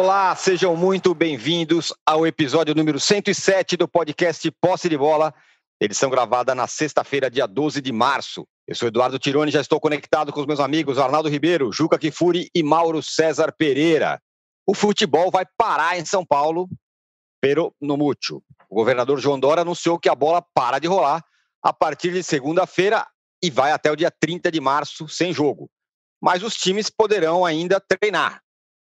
Olá, sejam muito bem-vindos ao episódio número 107 do podcast Posse de Bola, edição gravada na sexta-feira, dia 12 de março. Eu sou Eduardo Tironi, já estou conectado com os meus amigos Arnaldo Ribeiro, Juca Kifuri e Mauro César Pereira. O futebol vai parar em São Paulo, pero no mútuo. O governador João Dória anunciou que a bola para de rolar a partir de segunda-feira e vai até o dia 30 de março sem jogo. Mas os times poderão ainda treinar.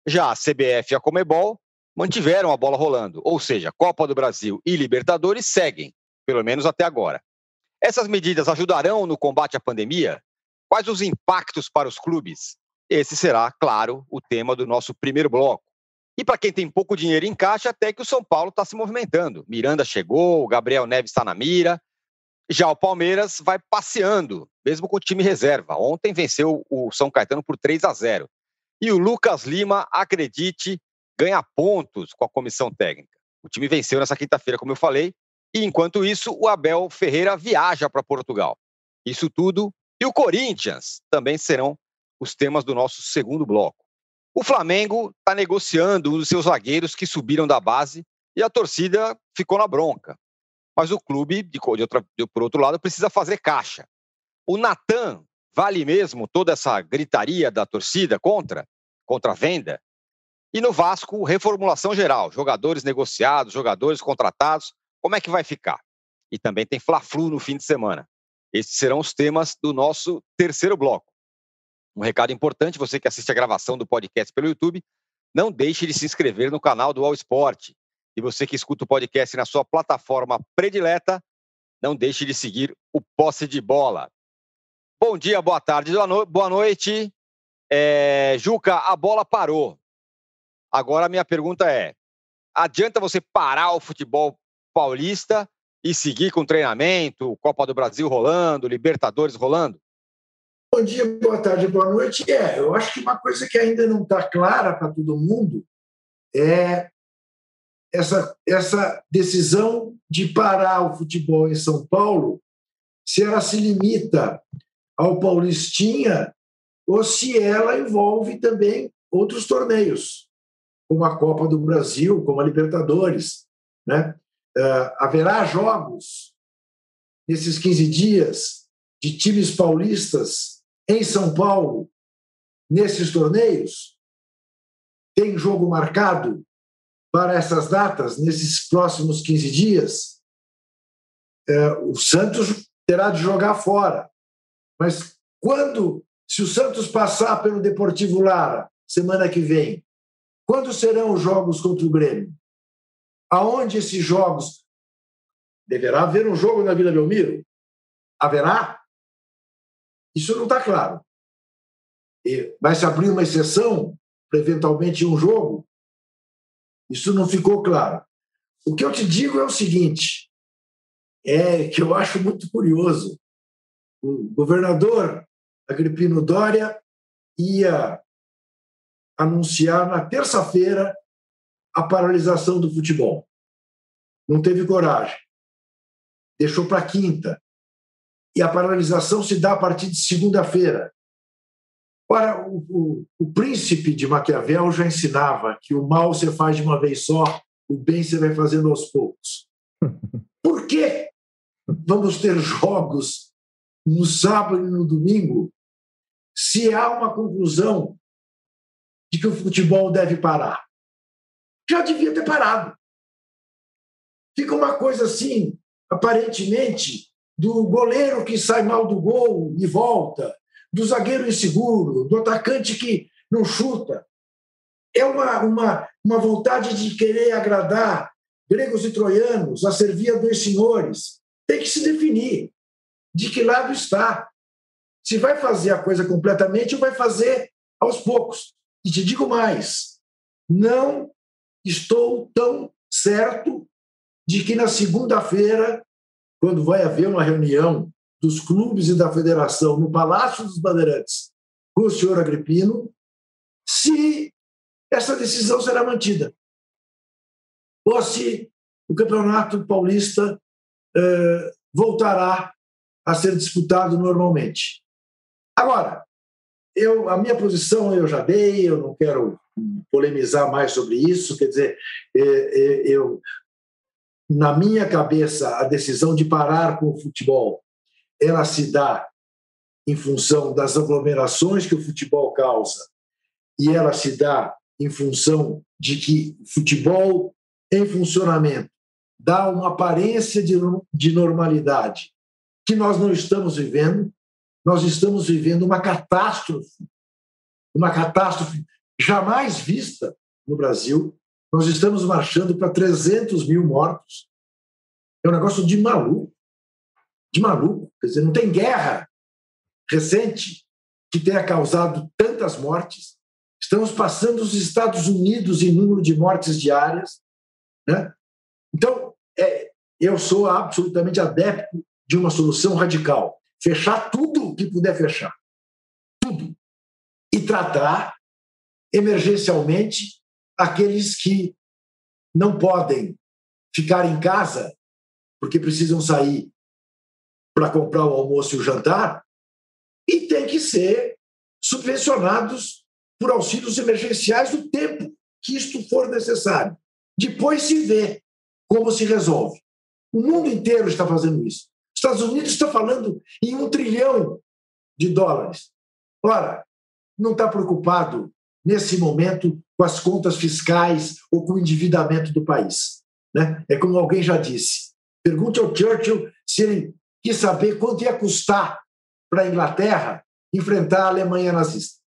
Já a CBF e a Comebol mantiveram a bola rolando, ou seja, Copa do Brasil e Libertadores seguem, pelo menos até agora. Essas medidas ajudarão no combate à pandemia? Quais os impactos para os clubes? Esse será, claro, o tema do nosso primeiro bloco. E para quem tem pouco dinheiro em caixa, até que o São Paulo está se movimentando. Miranda chegou, o Gabriel Neves está na mira. Já o Palmeiras vai passeando, mesmo com o time reserva. Ontem venceu o São Caetano por 3 a 0. E o Lucas Lima, acredite, ganha pontos com a comissão técnica. O time venceu nessa quinta-feira, como eu falei, e enquanto isso, o Abel Ferreira viaja para Portugal. Isso tudo e o Corinthians também serão os temas do nosso segundo bloco. O Flamengo está negociando um dos seus zagueiros que subiram da base e a torcida ficou na bronca. Mas o clube, de, outra, de, por outro lado, precisa fazer caixa. O Natan vale mesmo toda essa gritaria da torcida contra, contra a venda? E no Vasco, reformulação geral, jogadores negociados, jogadores contratados, como é que vai ficar? E também tem Fla-Flu no fim de semana. Esses serão os temas do nosso terceiro bloco. Um recado importante, você que assiste a gravação do podcast pelo YouTube, não deixe de se inscrever no canal do All Sport. E você que escuta o podcast na sua plataforma predileta, não deixe de seguir o Posse de Bola. Bom dia, boa tarde, boa noite. É, Juca, a bola parou. Agora a minha pergunta é: adianta você parar o futebol paulista e seguir com treinamento, Copa do Brasil rolando, Libertadores rolando? Bom dia, boa tarde, boa noite. É, eu acho que uma coisa que ainda não está clara para todo mundo é essa, essa decisão de parar o futebol em São Paulo, se ela se limita ao Paulistinha ou se ela envolve também outros torneios, como a Copa do Brasil, como a Libertadores. Né? Uh, haverá jogos nesses 15 dias de times paulistas em São Paulo, nesses torneios? Tem jogo marcado para essas datas, nesses próximos 15 dias? É, o Santos terá de jogar fora. Mas quando, se o Santos passar pelo Deportivo Lara, semana que vem, quando serão os jogos contra o Grêmio? Aonde esses jogos? Deverá haver um jogo na Vila Belmiro? Haverá? Isso não está claro. Vai se abrir uma exceção para eventualmente um jogo? Isso não ficou claro. O que eu te digo é o seguinte: é que eu acho muito curioso. O governador Agripino Dória ia anunciar na terça-feira a paralisação do futebol. Não teve coragem. Deixou para quinta e a paralisação se dá a partir de segunda-feira. Ora, o, o, o, príncipe de Maquiavel já ensinava que o mal você faz de uma vez só, o bem você vai fazendo aos poucos. Por que vamos ter jogos no sábado e no domingo se há uma conclusão de que o futebol deve parar? Já devia ter parado. Fica uma coisa assim, aparentemente do goleiro que sai mal do gol e volta, do zagueiro inseguro, do atacante que não chuta. É uma, uma, uma vontade de querer agradar gregos e troianos, a servir a dois senhores. Tem que se definir de que lado está. Se vai fazer a coisa completamente ou vai fazer aos poucos. E te digo mais: não estou tão certo de que na segunda-feira quando vai haver uma reunião dos clubes e da federação no Palácio dos Bandeirantes com o senhor Agripino, se essa decisão será mantida. Ou se o Campeonato Paulista eh, voltará a ser disputado normalmente. Agora, eu, a minha posição eu já dei, eu não quero polemizar mais sobre isso. Quer dizer, é, é, eu, na minha cabeça, a decisão de parar com o futebol, ela se dá em função das aglomerações que o futebol causa e ela se dá em função de que futebol em funcionamento dá uma aparência de, de normalidade que nós não estamos vivendo. Nós estamos vivendo uma catástrofe, uma catástrofe jamais vista no Brasil. Nós estamos marchando para 300 mil mortos. É um negócio de maluco. De maluco. Quer dizer, não tem guerra recente que tenha causado tantas mortes. Estamos passando os Estados Unidos em número de mortes diárias. Né? Então, é, eu sou absolutamente adepto de uma solução radical. Fechar tudo que puder fechar. Tudo. E tratar emergencialmente aqueles que não podem ficar em casa porque precisam sair para comprar o almoço e o jantar e têm que ser subvencionados por auxílios emergenciais do tempo que isto for necessário. Depois se vê como se resolve. O mundo inteiro está fazendo isso. Os Estados Unidos está falando em um trilhão de dólares. Ora, não está preocupado nesse momento com as contas fiscais ou com o endividamento do país. Né? É como alguém já disse. Pergunte ao Churchill se ele quis saber quanto ia custar para a Inglaterra enfrentar a Alemanha nazista.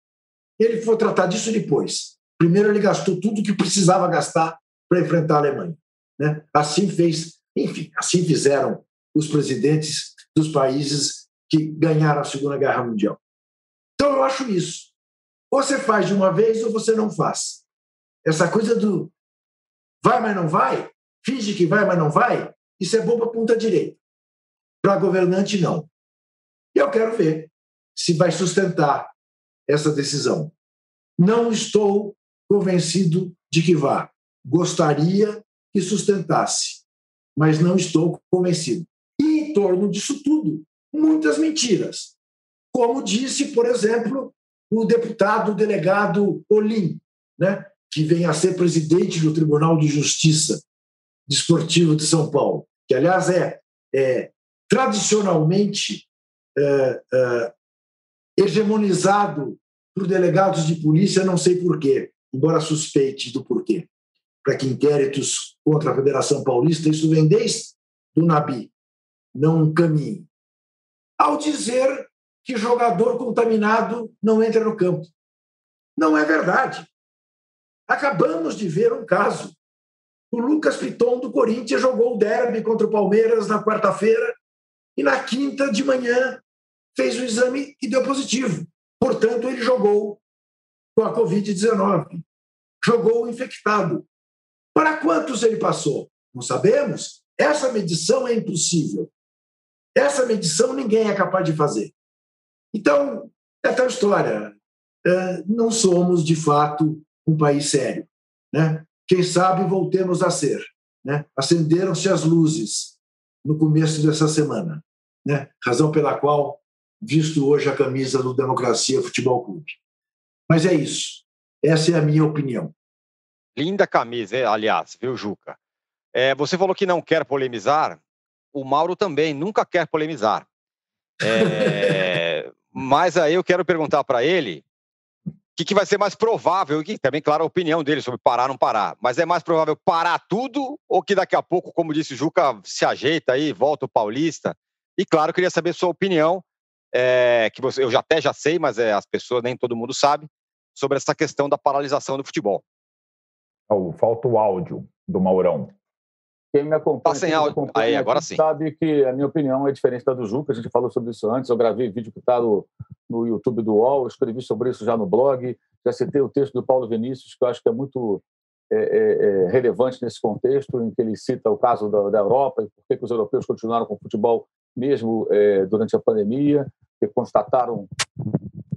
Ele foi tratar disso depois. Primeiro, ele gastou tudo que precisava gastar para enfrentar a Alemanha. Né? Assim fez, enfim, assim fizeram os presidentes dos países que ganharam a Segunda Guerra Mundial. Então, eu acho isso. Ou você faz de uma vez ou você não faz. Essa coisa do vai, mas não vai, finge que vai, mas não vai, isso é bom para a ponta direita. Para governante, não. E eu quero ver se vai sustentar essa decisão. Não estou convencido de que vá. Gostaria que sustentasse, mas não estou convencido. Em torno disso tudo, muitas mentiras. Como disse, por exemplo, o deputado delegado Olim, né, que vem a ser presidente do Tribunal de Justiça Desportivo de São Paulo, que, aliás, é, é tradicionalmente é, é, hegemonizado por delegados de polícia, não sei porquê, embora suspeite do porquê, para que inquéritos contra a Federação Paulista, isso vem desde do Nabi, não um caminho. Ao dizer que jogador contaminado não entra no campo. Não é verdade. Acabamos de ver um caso. O Lucas Piton, do Corinthians, jogou o derby contra o Palmeiras na quarta-feira e na quinta de manhã fez o exame e deu positivo. Portanto, ele jogou com a Covid-19. Jogou infectado. Para quantos ele passou? Não sabemos. Essa medição é impossível. Essa medição ninguém é capaz de fazer. Então, é tal história. É, não somos, de fato, um país sério. Né? Quem sabe voltemos a ser. Né? Acenderam-se as luzes no começo dessa semana, né? razão pela qual visto hoje a camisa do Democracia Futebol Clube. Mas é isso. Essa é a minha opinião. Linda camisa, aliás, viu, Juca? É, você falou que não quer polemizar. O Mauro também nunca quer polemizar. É, mas aí eu quero perguntar para ele o que, que, vai ser mais provável, que também, claro, a opinião dele sobre parar ou não parar, mas é mais provável parar tudo ou que daqui a pouco, como disse o Juca, se ajeita aí, volta o Paulista? E, claro, queria saber sua opinião é, que você, eu já até já sei, mas é, as pessoas, nem todo mundo sabe, sobre essa questão da paralisação do futebol. Oh, falta o áudio do Maurão. Quem me acompanha, tá sem áudio. Aí, agora sim. sabe que a minha opinião é diferente da do Juca. A gente falou sobre isso antes. Eu gravei vídeo que está no, no YouTube do UOL, escrevi sobre isso já no blog. Já citei o texto do Paulo Vinícius, que eu acho que é muito é, é, é relevante nesse contexto, em que ele cita o caso da, da Europa e por que, que os europeus continuaram com o futebol mesmo é, durante a pandemia, que constataram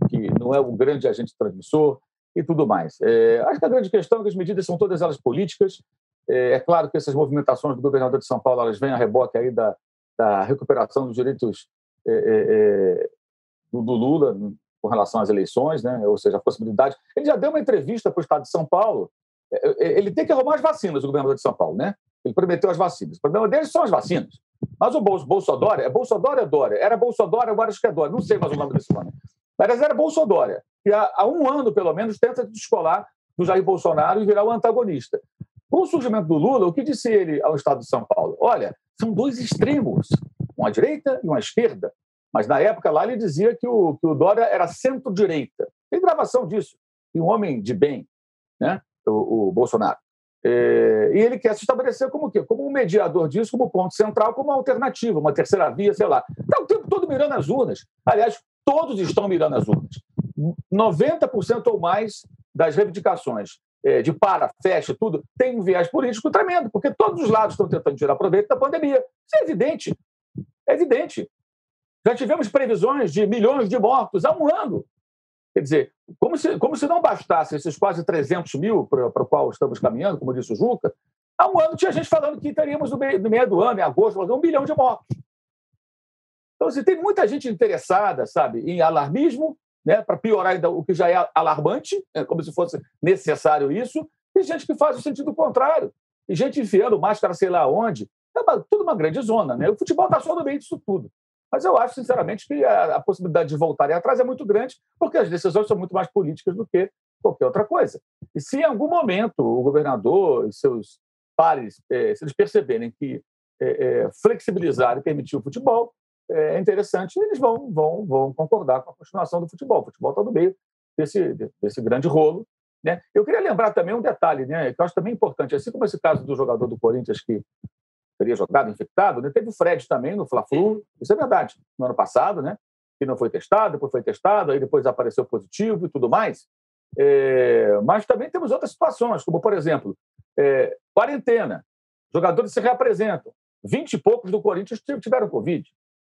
que não é um grande agente transmissor e tudo mais. É, acho que a grande questão é que as medidas são todas elas políticas. É, é, claro que essas movimentações do governador de São Paulo elas vêm a reboque aí da, da recuperação dos direitos é, é, é, do, do, Lula, com relação às eleições, né? ou seja, a possibilidade. Ele já deu uma entrevista para o Estado de São Paulo. É, ele tem que arrumar as vacinas, o governador de São Paulo, né? Ele prometeu as vacinas. O problema dele são as vacinas. Mas o Bolso, Bolsodória, é Bolsodória ou Dória? Era Bolsodória, agora acho que é Dória. Não sei mais o nome desse nome. Mas era Bolsodória. E há, há um ano, pelo menos, tenta descolar do Jair Bolsonaro e virar o antagonista. Com o surgimento do Lula, o que disse ele ao Estado de São Paulo? Olha, são dois extremos, uma direita e uma esquerda. Mas na época lá ele dizia que o, que o Dória era centro-direita. Tem gravação disso. E um homem de bem, né? o, o Bolsonaro. É, e ele quer se estabelecer como quê? Como um mediador disso, como ponto central, como uma alternativa, uma terceira via, sei lá. Está o tempo todo mirando as urnas. Aliás, todos estão mirando as urnas. 90% ou mais das reivindicações de para, fecha, tudo, tem um viés político tremendo, porque todos os lados estão tentando tirar proveito da pandemia. Isso é evidente. É evidente. Já tivemos previsões de milhões de mortos há um ano. Quer dizer, como se, como se não bastasse esses quase 300 mil para o qual estamos caminhando, como disse o Juca, há um ano tinha gente falando que teríamos no meio, no meio do ano, em agosto, um bilhão de mortos. Então, assim, tem muita gente interessada, sabe, em alarmismo, né, para piorar ainda o que já é alarmante, é como se fosse necessário isso, e gente que faz o sentido contrário, e gente enfiando máscara sei lá onde. É uma, tudo uma grande zona. Né? O futebol está só no meio disso tudo. Mas eu acho, sinceramente, que a, a possibilidade de voltarem atrás é muito grande, porque as decisões são muito mais políticas do que qualquer outra coisa. E se em algum momento o governador e seus pares, eh, se eles perceberem que eh, eh, flexibilizar e permitir o futebol é interessante, eles vão, vão, vão concordar com a continuação do futebol. O futebol está no meio desse, desse grande rolo. Né? Eu queria lembrar também um detalhe, né, que eu acho também importante, assim como esse caso do jogador do Corinthians que teria jogado infectado, né? teve o Fred também no Fla-Flu, isso é verdade, no ano passado, né? que não foi testado, depois foi testado, aí depois apareceu positivo e tudo mais. É, mas também temos outras situações, como, por exemplo, é, quarentena. Jogadores se reapresentam. Vinte e poucos do Corinthians tiveram Covid.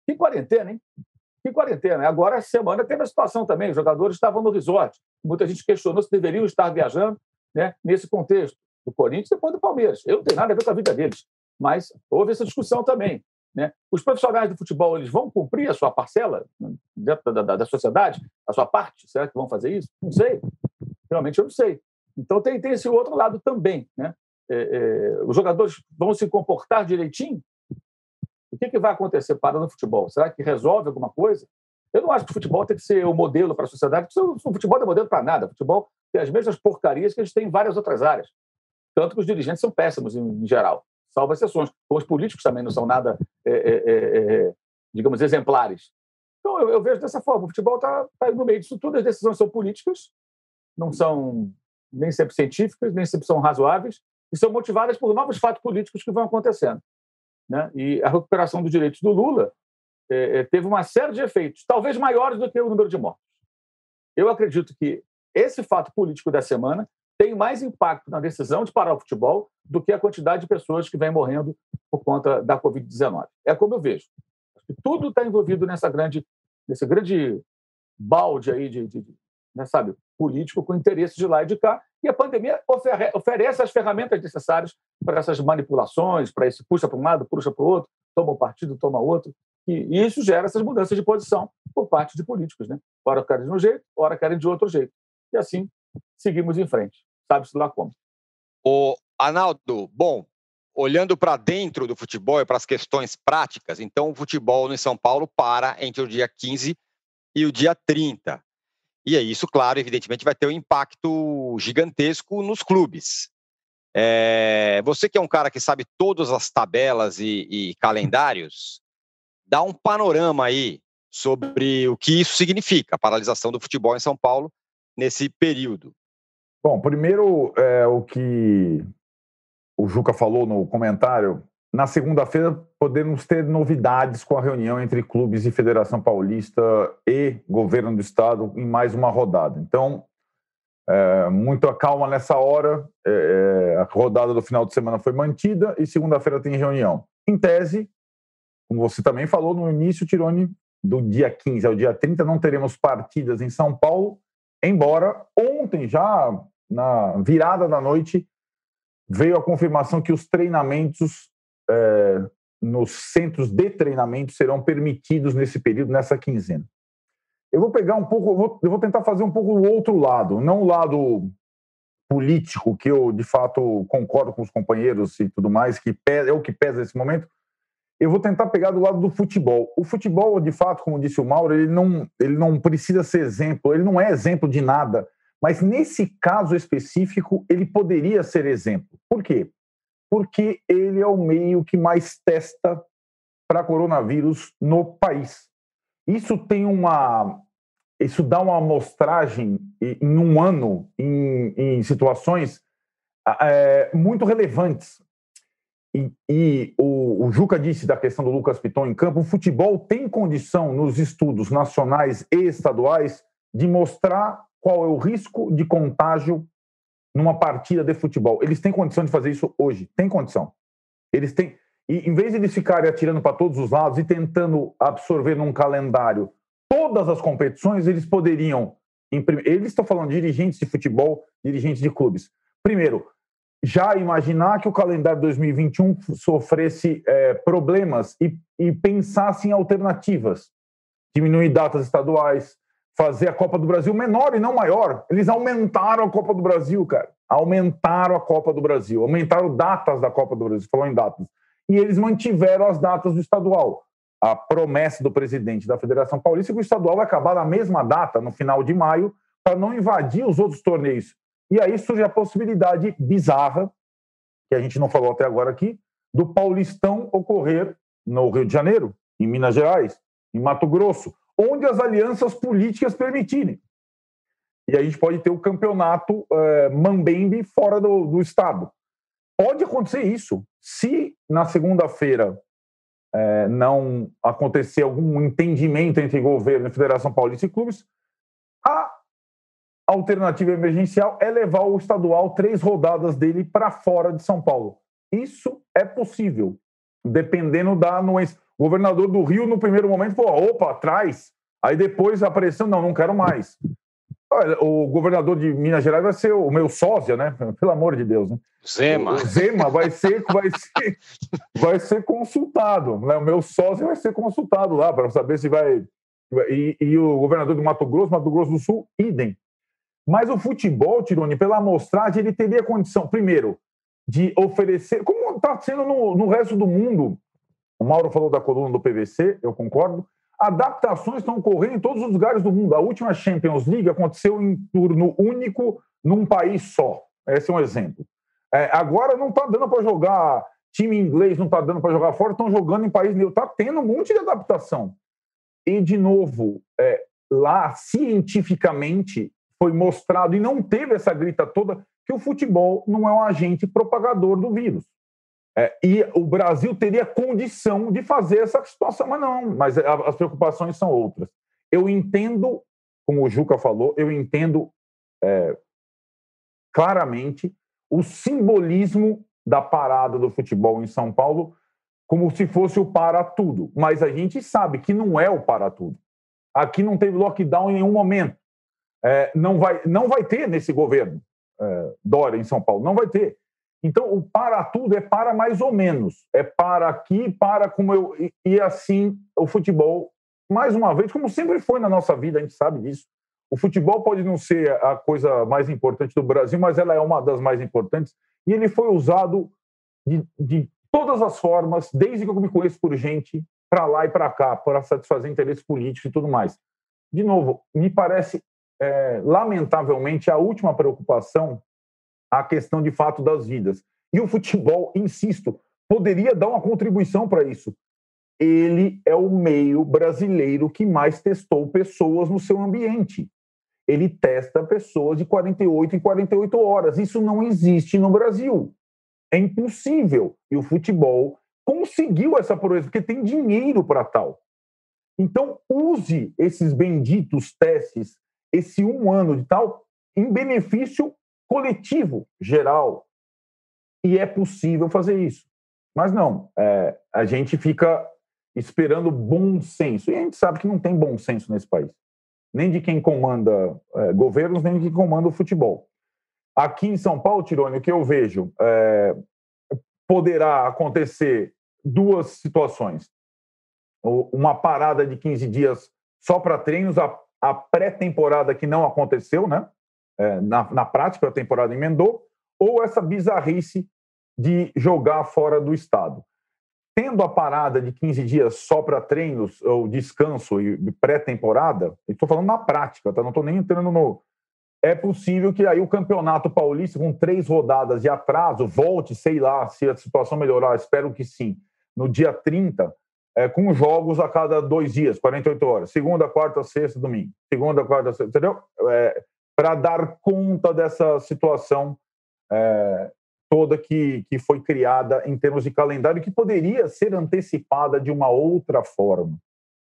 Que quarentena, hein? Que quarentena. Agora, essa semana, teve a situação também. Os jogadores estavam no resort. Muita gente questionou se deveriam estar viajando né, nesse contexto do Corinthians e depois do Palmeiras. Eu não tenho nada a ver com a vida deles mas houve essa discussão também. Né? Os profissionais do futebol eles vão cumprir a sua parcela dentro da, da, da, sociedade, a sua parte? Será que vão fazer isso? Não sei. Realmente eu não sei. Então tem, tem esse outro lado também. Né? É, é, os jogadores vão se comportar direitinho? Que, que vai acontecer para no futebol? Será que resolve alguma coisa? Eu não acho que o futebol tem que ser o modelo para a sociedade, porque o futebol não é modelo para nada. O futebol tem as mesmas porcarias que eles têm em várias outras áreas. Tanto que os dirigentes são péssimos em, geral salvo exceções. Os políticos também não são nada, é, é, é, é digamos, exemplares. Então, eu, eu, vejo dessa forma. O futebol está tá no meio disso tudo. As decisões são políticas, não são nem sempre científicas, nem sempre são razoáveis, e são motivadas por novos fatos políticos que vão acontecendo. Né? E a recuperação dos direitos do Lula é, é, teve uma série de efeitos, talvez maiores do que o número de mortos. Eu acredito que esse fato político da semana tem mais impacto na decisão de parar o futebol do que a quantidade de pessoas que vem morrendo por conta da Covid-19. É como eu vejo. tudo está envolvido nessa grande, nesse grande balde aí de, de, né, sabe, político com interesses de lá e de cá. E a pandemia ofere, oferece as ferramentas necessárias para essas manipulações, para esse puxa para um lado, puxa para o outro, toma um partido, toma outro. E isso gera essas mudanças de posição por parte de políticos. Né? Ora querem de um jeito, ora querem de outro jeito. E assim seguimos em frente. Sabe-se lá como. O Arnaldo, bom, olhando para dentro do futebol e para as questões práticas, então o futebol no São Paulo para entre o dia 15 e o dia 30. E é isso, claro, evidentemente vai ter um impacto gigantesco nos clubes. É, você que é um cara que sabe todas as tabelas e, e calendários, dá um panorama aí sobre o que isso significa, a paralisação do futebol em São Paulo nesse período. Bom, primeiro, é, o que o Juca falou no comentário, na segunda-feira podemos ter novidades com a reunião entre clubes e Federação Paulista e governo do estado em mais uma rodada. Então, é, muita calma nessa hora. É, é a rodada do final de semana foi mantida e segunda-feira tem reunião. Em tese, como você também falou no início, Tirone, do dia 15 ao dia 30 não teremos partidas em São Paulo, embora ontem já na virada da noite, veio a confirmação que os treinamentos é, nos centros de treinamento serão permitidos nesse período, nessa quinzena. Eu vou pegar um pouco, eu vou, eu vou tentar fazer um pouco o outro lado, não o lado político, que eu de fato concordo com os companheiros e tudo mais, que é o que pesa nesse momento. Eu vou tentar pegar do lado do futebol. O futebol, de fato, como disse o Mauro, ele não, ele não precisa ser exemplo, ele não é exemplo de nada. Mas nesse caso específico, ele poderia ser exemplo. Por quê? Porque ele é o meio que mais testa para coronavírus no país. Isso tem uma. Isso dá uma amostragem em um ano, em, em situações é, muito relevantes. E, e o, o, Juca disse da questão do Lucas Piton em campo: o futebol tem condição, nos estudos nacionais e estaduais, de mostrar qual é o risco de contágio numa partida de futebol. Eles têm condição de fazer isso hoje, tem condição. Eles têm. E em vez de eles ficarem atirando para todos os lados e tentando absorver num calendário todas as competições, eles poderiam. Eles estão falando de dirigentes de futebol, dirigentes de clubes. Primeiro, já imaginar que o calendário 2021 sofresse é, problemas e, e pensasse em alternativas. Diminuir datas estaduais, fazer a Copa do Brasil menor e não maior. Eles aumentaram a Copa do Brasil, cara. Aumentaram a Copa do Brasil, aumentaram datas da Copa do Brasil, falou em datas e eles mantiveram as datas do estadual. A promessa do presidente da Federação Paulista é que o estadual vai acabar na mesma data, no final de maio, para não invadir os outros torneios. E aí surge a possibilidade bizarra, que a gente não falou até agora aqui, do Paulistão ocorrer no Rio de Janeiro, em Minas Gerais, em Mato Grosso, onde as alianças políticas permitirem. E a gente pode ter o campeonato é, Mambembe fora do, do estado. Pode acontecer isso. Se na segunda-feira é, não acontecer algum entendimento entre governo e Federação Paulista e clubes, a alternativa emergencial é levar o estadual três rodadas dele para fora de São Paulo. Isso é possível, dependendo da anuência. O governador do Rio, no primeiro momento, falou: opa, atrás. Aí depois apareceu: não, não quero mais. O governador de Minas Gerais vai ser o meu sósia, né? Pelo amor de Deus, né? Zema. O Zema vai ser, vai ser, vai ser consultado. Né? O meu sócio vai ser consultado lá para saber se vai. E, e, o governador do Mato Grosso, Mato Grosso do Sul, idem. Mas o futebol, Tironi, pela amostragem, ele teria condição, primeiro, de oferecer, como está sendo no, no resto do mundo. O Mauro falou da coluna do PVC, eu concordo adaptações estão ocorrendo em todos os lugares do mundo. A última Champions League aconteceu em turno único num país só. Esse é um exemplo. É, agora não está dando para jogar time inglês, não está dando para jogar fora, estão jogando em país neutro. Está tendo um monte de adaptação. E, de novo, é, lá, cientificamente, foi mostrado, e não teve essa grita toda, que o futebol não é um agente propagador do vírus. É, e o Brasil teria condição de fazer essa situação, mas não, mas as preocupações são outras. Eu entendo, como o Juca falou, eu entendo é, claramente o simbolismo da parada do futebol em São Paulo como se fosse o para tudo, mas a gente sabe que não é o para tudo. Aqui não teve lockdown em nenhum momento. É, não, vai, não vai ter nesse governo, é, Dória, em São Paulo, não vai ter. Então, o para tudo é para mais ou menos. É para aqui, para como eu. E, e, assim, o futebol, mais uma vez, como sempre foi na nossa vida, a gente sabe disso. O futebol pode não ser a coisa mais importante do Brasil, mas ela é uma das mais importantes. E ele foi usado de, de todas as formas, desde que eu me conheço por gente, para lá e para cá, para satisfazer interesses políticos e tudo mais. De novo, me parece, é, lamentavelmente, a última preocupação a questão de fato das vidas. E o futebol, insisto, poderia dar uma contribuição para isso. Ele é o meio brasileiro que mais testou pessoas no seu ambiente. Ele testa pessoas de 48 em 48 horas. Isso não existe no Brasil. É impossível. E o futebol conseguiu essa proeza, porque tem dinheiro para tal. Então, use esses benditos testes, esse um ano de tal, em benefício coletivo, geral. E é possível fazer isso. Mas não, é, a gente fica esperando bom senso. E a gente sabe que não tem bom senso nesse país. Nem de quem comanda é, governos, nem de quem comanda o futebol. Aqui em São Paulo, Tirone, o que eu vejo é, poderá acontecer duas situações. Uma parada de 15 dias só para treinos, a, a pré-temporada que não aconteceu, né? É, na, na prática, a temporada emendou, ou essa bizarrice de jogar fora do estado. Tendo a parada de 15 dias só para treinos, ou descanso e pré-temporada, estou falando na prática, tá? não estou nem entrando no. É possível que aí o Campeonato Paulista, com três rodadas de atraso, volte, sei lá, se a situação melhorar, espero que sim, no dia 30, é, com jogos a cada dois dias, 48 horas. Segunda, quarta, sexta, domingo. Segunda, quarta, sexta, entendeu? É, para dar conta dessa situação é, toda que, que foi criada em termos de calendário, que poderia ser antecipada de uma outra forma.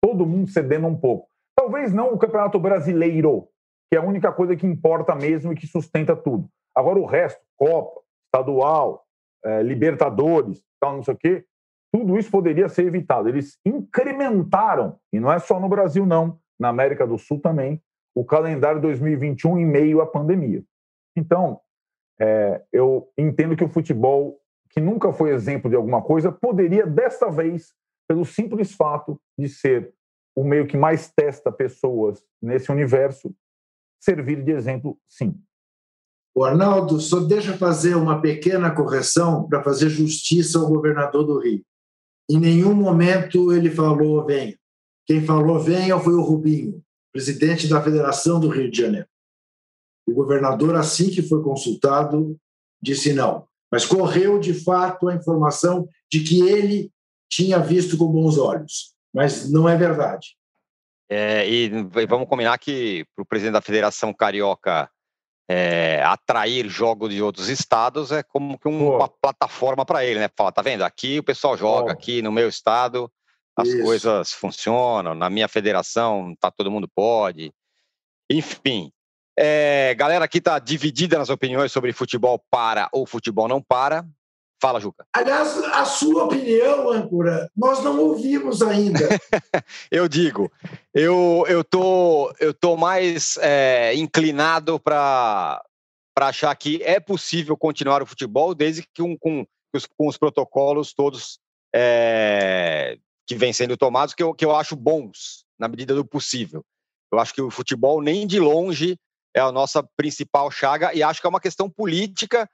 Todo mundo cedendo um pouco. Talvez não o Campeonato Brasileiro, que é a única coisa que importa mesmo e que sustenta tudo. Agora, o resto, Copa, Estadual, é, Libertadores, tal, não sei o quê, tudo isso poderia ser evitado. Eles incrementaram, e não é só no Brasil, não, na América do Sul também, o calendário 2021 em meio à pandemia. Então, é, eu entendo que o futebol, que nunca foi exemplo de alguma coisa, poderia, desta vez, pelo simples fato de ser o meio que mais testa pessoas nesse universo, servir de exemplo, sim. O Arnaldo, só deixa fazer uma pequena correção para fazer justiça ao governador do Rio. Em nenhum momento ele falou venha. Quem falou venha foi o Rubinho, presidente da Federação do Rio de Janeiro. O governador, assim que foi consultado, disse não. Mas correu, de fato, a informação de que ele tinha visto com bons olhos. Mas não é verdade. É, e vamos combinar que para o presidente da Federação Carioca é, atrair jogos de outros estados é como que um, uma plataforma para ele, né? Fala, tá vendo? Aqui o pessoal joga, aqui no meu estado as Isso. coisas funcionam, na minha federação tá todo mundo pode. Enfim, é, galera aqui tá dividida nas opiniões sobre futebol para ou futebol não para. Fala, Juca. Aliás, a sua opinião, âncora, nós não ouvimos ainda. eu digo, eu, eu, tô, eu tô mais é, inclinado para achar que é possível continuar o futebol desde que um, com, com os protocolos todos é, que vêm sendo tomados, que eu, que eu acho bons, na medida do possível. Eu acho que o futebol nem de longe é a nossa principal chaga e acho que é uma questão política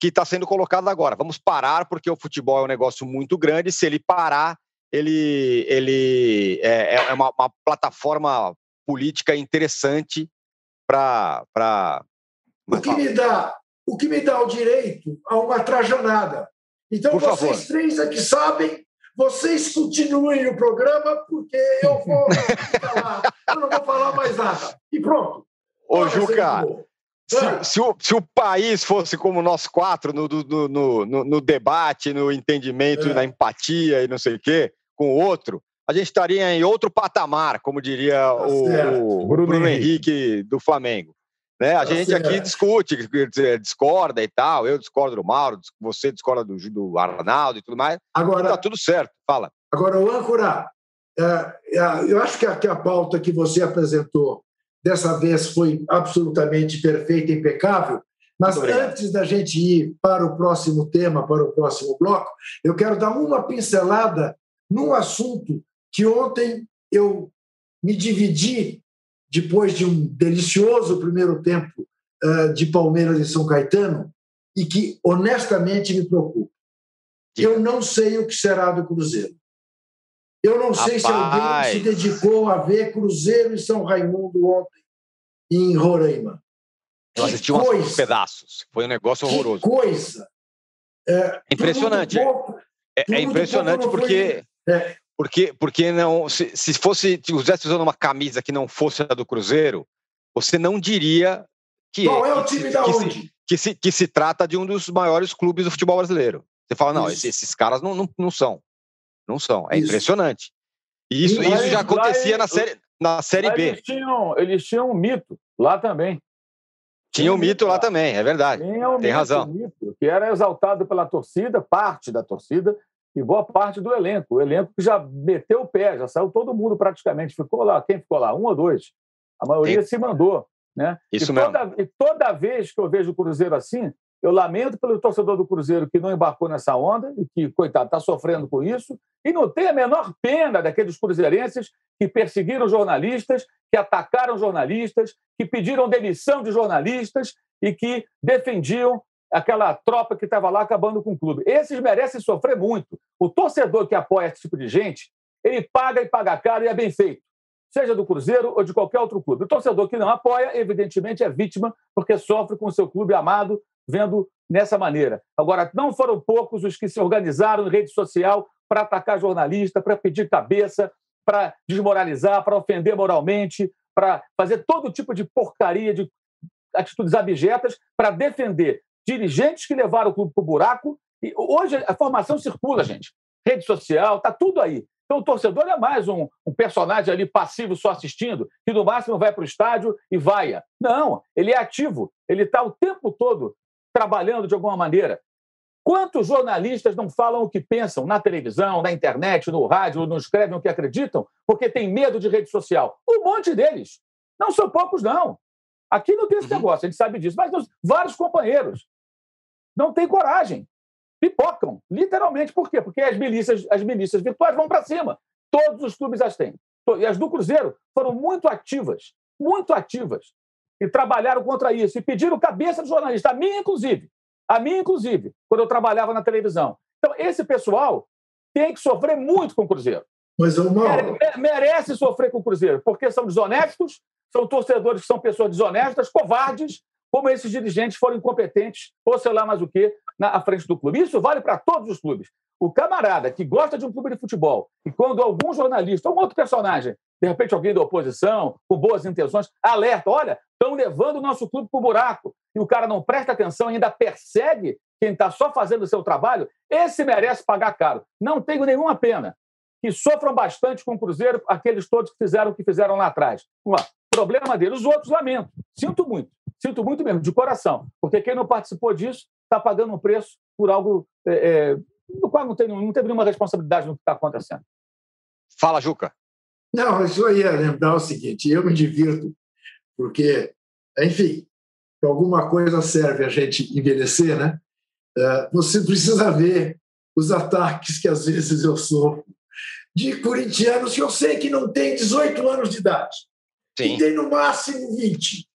que está sendo colocado agora. Vamos parar porque o futebol é um negócio muito grande. Se ele parar, ele, ele é, é uma, uma plataforma política interessante para. O que me dá o que me dá o direito a uma trajanada. Então Por vocês favor. três aqui sabem, vocês continuem o programa porque eu vou falar, eu não vou falar mais nada. E pronto. Ô, Juca, se, se, o, se, o, país fosse como nós quatro no, no, no, no debate, no entendimento, é. na empatia e não sei o quê, com o outro, a gente estaria em outro patamar, como diria tá o, o, Bruno, Bruno Henrique. Henrique do Flamengo. Né? A tá gente aqui discute, discorda e tal. Eu discordo do Mauro, você discorda do, do Arnaldo e tudo mais. Agora, tá tudo certo. Fala. Agora, o âncora, é, é, eu acho que a pauta que você apresentou dessa vez foi absolutamente perfeita, impecável. Mas antes da gente ir para o próximo tema, para o próximo bloco, eu quero dar uma pincelada num assunto que ontem eu me dividi depois de um delicioso primeiro tempo uh, de Palmeiras e São Caetano e que honestamente me preocupa. Eu não sei o que será do Cruzeiro. Eu não sei Rapaz. se alguém se dedicou a ver Cruzeiro e São Raimundo ontem em Roraima. Eu assisti uns pedaços. Foi um negócio horroroso. Que coisa! É, impressionante. Pouco, é, é, impressionante porque, é. Porque, porque não, se, se fosse se estivesse usando uma camisa que não fosse a do Cruzeiro, você não diria que Qual é, o time que, da que onde? Se, que, se, que se trata de um dos maiores clubes do futebol brasileiro. Você fala, não, esses, esses caras não, não, não são. Não são. É isso. impressionante. E isso, isso já acontecia na série, na série B. Eles tinham, eles tinham um mito lá também. Tinha um mito lá também, é verdade. Tinha um Tem mito, razão. mito, que era exaltado pela torcida, parte da torcida, e boa parte do elenco. O elenco que já meteu o pé, já saiu todo mundo praticamente. Ficou lá, quem ficou lá? Um ou dois. A maioria Tem. se mandou. Né? Isso e mesmo. Toda, e toda vez que eu vejo o Cruzeiro assim, Eu lamento pelo torcedor do Cruzeiro que não embarcou nessa onda e que, coitado, está sofrendo com isso. E não tem a menor pena daqueles cruzeirenses que perseguiram jornalistas, que atacaram jornalistas, que pediram demissão de jornalistas e que defendiam aquela tropa que estava lá acabando com o clube. Esses merecem sofrer muito. O torcedor que apoia esse tipo de gente, ele paga e paga caro e é bem feito, seja do Cruzeiro ou de qualquer outro clube. O torcedor que não apoia, evidentemente, é vítima porque sofre com o seu clube amado vendo nessa maneira. Agora, não foram poucos os que se organizaram em rede social para atacar jornalista, para pedir cabeça, para desmoralizar, para ofender moralmente, para fazer todo tipo de porcaria, de atitudes abjetas, para defender dirigentes que levaram o clube para o buraco. E hoje a formação circula, gente. Rede social, está tudo aí. Então, o torcedor é mais um, um, personagem ali passivo só assistindo, que no máximo vai para o estádio e vaia. Não, ele é ativo, ele está o tempo todo trabalhando de alguma maneira. Quantos jornalistas não falam o que pensam na televisão, na internet, no rádio, não escrevem o que acreditam, porque tem medo de rede social? Um monte deles. Não são poucos, não. Aqui não tem esse uhum. negócio, a gente sabe disso, mas vários companheiros não têm coragem. Pipocam, literalmente. Por quê? Porque as milícias, as milícias virtuais vão para cima. Todos os clubes as têm. E as do Cruzeiro foram muito ativas, muito ativas e trabalharam contra isso e pediram cabeça do jornalista, a mim, inclusive. A mim, inclusive, quando eu trabalhava na televisão. Então, esse pessoal tem que sofrer muito com o Cruzeiro. Mas, Mere, merece sofrer com o Cruzeiro, porque são desonestos, são torcedores que são pessoas desonestas, covardes, como esses dirigentes foram incompetentes, ou sei lá mais o quê, na frente do clube. Isso vale para todos os clubes. O camarada que gosta de um clube de futebol e quando algum jornalista ou um outro personagem, de repente alguém da oposição, com boas intenções, alerta: olha, estão levando o nosso clube para o buraco, e o cara não presta atenção e ainda persegue quem está só fazendo o seu trabalho, esse merece pagar caro. Não tenho nenhuma pena. Que sofram bastante com o Cruzeiro aqueles todos que fizeram o que fizeram lá atrás. Uma, problema deles. Os outros, lamento. Sinto muito. Sinto muito mesmo, de coração. Porque quem não participou disso está pagando um preço por algo é, é, no qual não, tem, não teve nenhuma responsabilidade no que está acontecendo. Fala, Juca. Não, eu só ia lembrar o seguinte: eu me divirto, porque, enfim, alguma coisa serve a gente envelhecer, né? Eh, você precisa ver os ataques que às vezes eu sofro de corintianos que eu sei que não têm 18 anos de idade, Sim. que tem no máximo 20,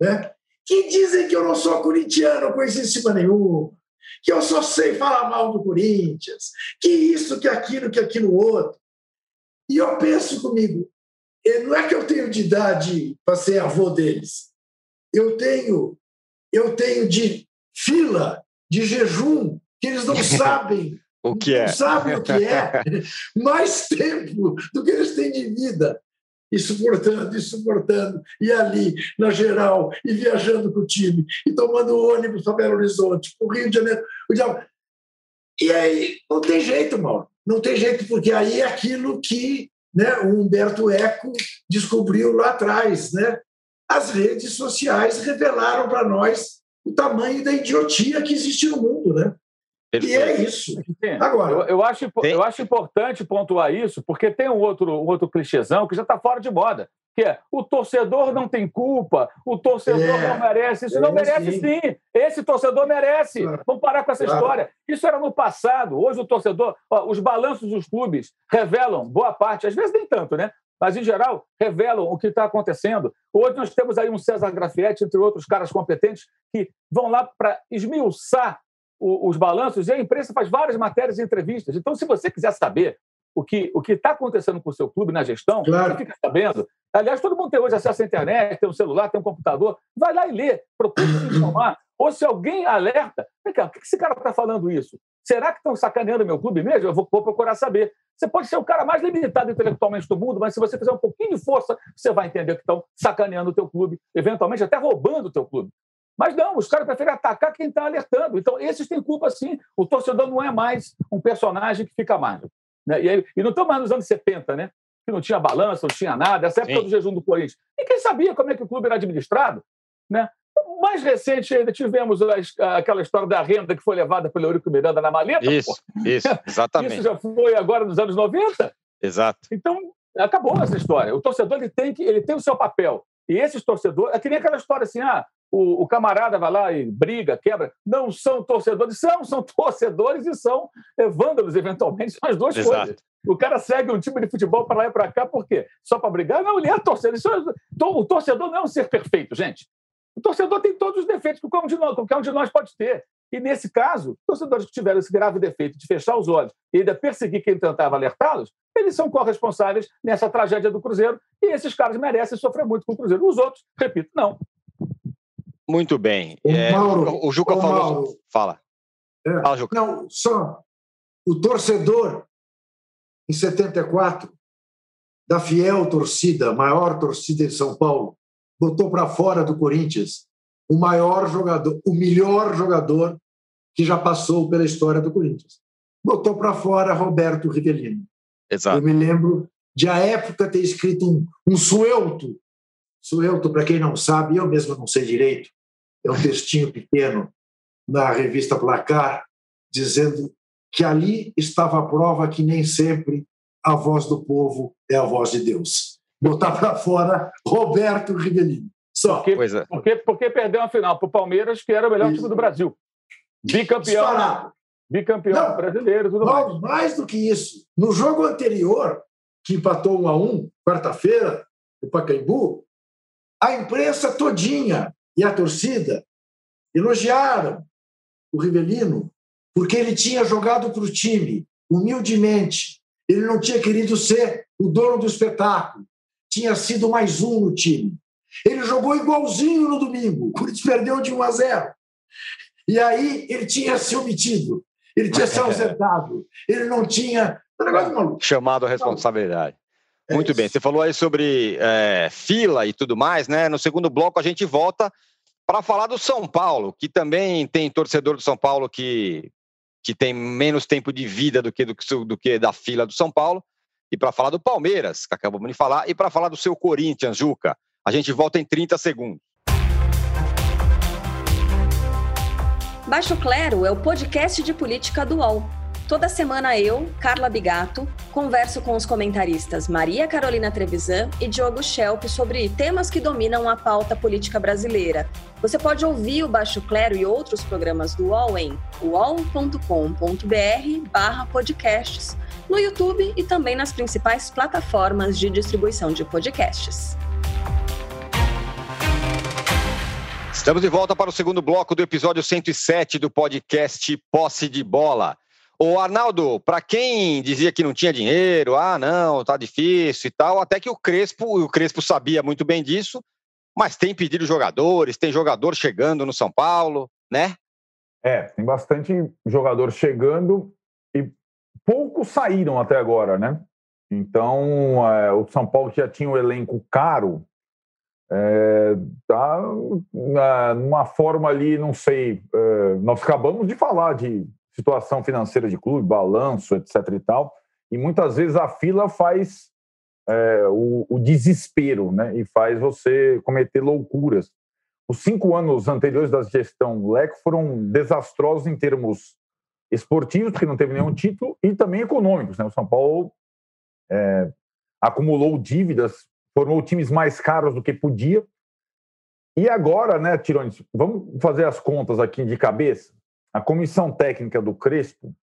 né? Que dizem que eu não sou corintiano, coisíssima nenhuma, que eu só sei falar mal do Corinthians, que isso, que aquilo, que aquilo outro. E eu penso comigo, não é que eu tenho de idade para ser avô deles. Eu tenho, eu tenho de fila, de jejum, que eles não sabem o que é. Não sabem o que é. Mais tempo do que eles têm de vida e suportando, e suportando, e ali, na geral, e viajando com o time, e tomando ônibus para Belo Horizonte, para o Rio de Janeiro. E aí, não tem jeito, Mauro. Não tem jeito, porque aí é aquilo que né, o Humberto Eco descobriu lá atrás. Né? As redes sociais revelaram para nós o tamanho da idiotia que existe no mundo. Né? Perfeito. E é isso. Agora, eu, eu acho, eu acho importante pontuar isso, porque tem um outro, um outro clichêzão que já está fora de moda, que é o torcedor não tem culpa, o torcedor é, não merece. Isso é, não merece sim. sim. Esse torcedor merece. Claro. Vamos parar com essa claro. história. Isso era no passado. Hoje o torcedor, ó, os balanços dos clubes revelam boa parte, às vezes nem tanto, né? Mas, em geral, revelam o que está acontecendo. Hoje nós temos aí um César Grafietti, entre outros caras competentes, que vão lá para esmiuçar os balanços e a imprensa faz várias matérias e entrevistas. Então, se você quiser saber o que o está acontecendo com o seu clube na gestão, claro. você fica sabendo. Aliás, todo mundo tem hoje acesso à internet, tem um celular, tem um computador. Vai lá e lê, procura se informar. Ou se alguém alerta, vem cá, por que esse cara está falando isso? Será que estão sacaneando meu clube mesmo? Eu vou, vou, procurar saber. Você pode ser o cara mais limitado intelectualmente do mundo, mas se você fizer um pouquinho de força, você vai entender que estão sacaneando o teu clube, eventualmente até roubando o teu clube. Mas não, os caras preferem atacar quem está alertando. Então, esses têm culpa sim. O torcedor não é mais um personagem que fica mágico. Né? E, aí, e não estamos mais nos anos 70, né? Que não tinha balança, não tinha nada, essa época sim. do jejum do Corinthians. E quem sabia como é que o clube era administrado? Né? Mais recente ainda tivemos aquela história da renda que foi levada pelo Eurico Miranda na maleta. Isso, pô. isso, exatamente. Isso já foi agora nos anos 90. Exato. Então, acabou essa história. O torcedor ele tem, que, ele tem o seu papel. E esses torcedores, é que nem aquela história assim, ah, o, o, camarada vai lá e briga, quebra. Não são torcedores, são, são torcedores e são é, vândalos, eventualmente, são as duas Exato. coisas. O cara segue um time de futebol para lá e para cá, por quê? Só para brigar? Não, ele é torcedor. É, o torcedor não é um ser perfeito, gente. O torcedor tem todos os defeitos que qualquer um de nós, qualquer um de nós pode ter. E, nesse caso, torcedores que tiveram esse grave defeito de fechar os olhos e ainda perseguir quem tentava alertá-los, eles são corresponsáveis nessa tragédia do Cruzeiro e esses caras merecem sofrer muito com o Cruzeiro. Os outros, repito, não. Muito bem. O, é, Mauro, o Juca o falou. Mauro, Fala. É, Fala, Juca. Não, só o torcedor, em 74, da fiel torcida, maior torcida de São Paulo, botou para fora do Corinthians o maior jogador, o melhor jogador que já passou pela história do Corinthians. Botou para fora Roberto Rivelino. Exato. Eu me lembro de a época ter escrito um, um suelto. Suelto, para quem não sabe, eu mesmo não sei direito, é um textinho pequeno na revista Placar, dizendo que ali estava a prova que nem sempre a voz do povo é a voz de Deus. Botar para fora Roberto Rivelino. Só. Porque, é. porque, porque perdeu a final para o Palmeiras, que era o melhor Isso. time do Brasil. Bicampeão. Disparado. Bicampeão Não, brasileiro, tudo mais. Mais do que isso. No jogo anterior, que empatou 1 a 1 quarta-feira, no Pacaembu, a imprensa todinha e a torcida elogiaram o Rivelino porque ele tinha jogado para o time humildemente. Ele não tinha querido ser o dono do espetáculo. Tinha sido mais um no time. Ele jogou igualzinho no domingo. O Corinthians perdeu de 1 a 0. E aí ele tinha se omitido. Ele tinha se ausentado. Ele não tinha. Chamado a responsabilidade. É Muito bem, você falou aí sobre é, fila e tudo mais, né? No segundo bloco a gente volta para falar do São Paulo, que também tem torcedor do São Paulo que, que tem menos tempo de vida do que, do, do que da fila do São Paulo, e para falar do Palmeiras, que acabamos de falar, e para falar do seu Corinthians, Juca. A gente volta em 30 segundos. Baixo Clero é o podcast de política do UOL. Toda semana eu, Carla Bigato, converso com os comentaristas Maria Carolina Trevisan e Diogo Schelp sobre temas que dominam a pauta política brasileira. Você pode ouvir o Baixo Clero e outros programas do UOL em uol.com.br podcasts, no YouTube e também nas principais plataformas de distribuição de podcasts. Estamos de volta para o segundo bloco do episódio 107 do podcast Posse de Bola. O Arnaldo, para quem dizia que não tinha dinheiro, ah, não, tá difícil e tal, até que o Crespo, o Crespo sabia muito bem disso, mas tem pedido jogadores, tem jogador chegando no São Paulo, né? É, tem bastante jogador chegando e poucos saíram até agora, né? Então, é, o São Paulo já tinha um elenco caro, é, tá numa forma ali, não sei. É, nós acabamos de falar de situação financeira de clube, balanço, etc. e tal, e muitas vezes a fila faz é, o, o, desespero, né? E faz você cometer loucuras. Os cinco anos anteriores da gestão Leco foram desastrosos em termos esportivos, porque não teve nenhum título, e também econômicos. Né? O São Paulo é, acumulou dívidas formou times mais caros do que podia. E agora, né, Tirones, vamos fazer as contas aqui de cabeça. A comissão técnica do Crespo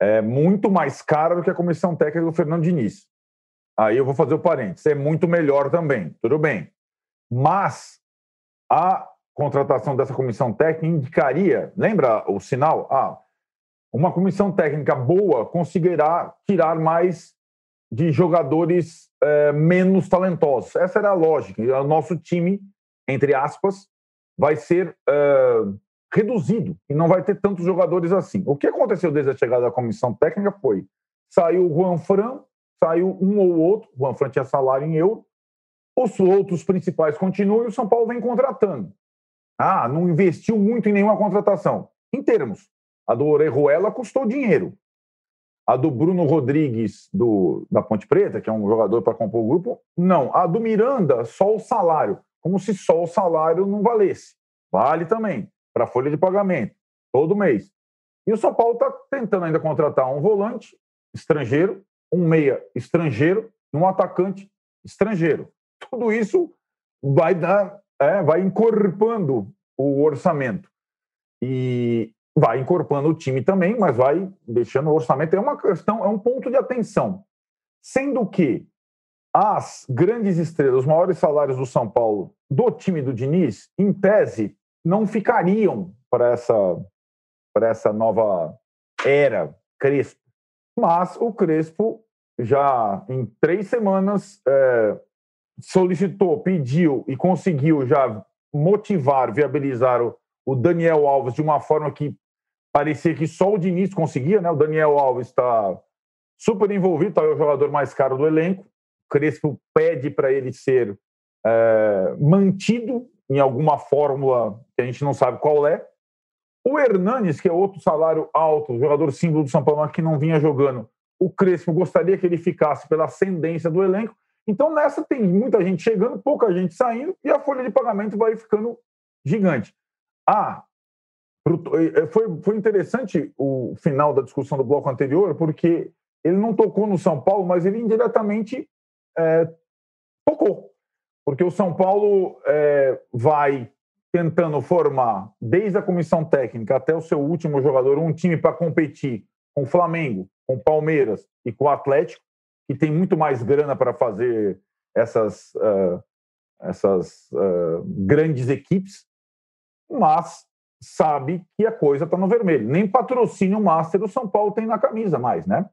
é muito mais cara do que a comissão técnica do Fernando Diniz. Aí eu vou fazer o parênteses. É muito melhor também, tudo bem. Mas a contratação dessa comissão técnica indicaria, lembra o sinal? Ah, uma comissão técnica boa conseguirá tirar mais de jogadores é, menos talentosos. Essa era a lógica. O nosso time, entre aspas, vai ser é, reduzido e não vai ter tantos jogadores assim. O que aconteceu desde a chegada da comissão técnica foi: saiu o Juan Fran, saiu um ou outro, o Juan Fran tinha salário em euro, os outros principais continuam e o São Paulo vem contratando. Ah, não investiu muito em nenhuma contratação. Em termos, a do Orejuela custou dinheiro. A do Bruno Rodrigues, do, da Ponte Preta, que é um jogador para compor o grupo, não. A do Miranda, só o salário. Como se só o salário não valesse. Vale também, para a folha de pagamento, todo mês. E o São Paulo está tentando ainda contratar um volante estrangeiro, um meia estrangeiro e um atacante estrangeiro. Tudo isso vai dar, é, vai encorpando o orçamento. E vai incorporando o time também, mas vai deixando o orçamento. É uma questão, é um ponto de atenção. Sendo que as grandes estrelas, os maiores salários do São Paulo, do time do Diniz, em tese, não ficariam para essa, para essa nova era Crespo. Mas o Crespo já em três semanas é, solicitou, pediu e conseguiu já motivar, viabilizar o, o, Daniel Alves de uma forma que parecia que só o Diniz conseguia, né? O Daniel Alves está super envolvido, tá, é o jogador mais caro do elenco. O Crespo pede para ele ser é, mantido em alguma fórmula que a gente não sabe qual é. O Hernanes, que é outro salário alto, jogador símbolo do São Paulo, que não vinha jogando, o Crespo gostaria que ele ficasse pela ascendência do elenco. Então, nessa tem muita gente chegando, pouca gente saindo, e a folha de pagamento vai ficando gigante. Ah, foi, foi interessante o final da discussão do bloco anterior, porque ele não tocou no São Paulo, mas ele indiretamente é, tocou. Porque o São Paulo é, vai tentando formar, desde a comissão técnica até o seu último jogador, um time para competir com o Flamengo, com o Palmeiras e com o Atlético, que tem muito mais grana para fazer essas, uh, essas uh, grandes equipes, mas sabe que a coisa está no vermelho. Nem patrocínio Master o São Paulo tem na camisa mais, né?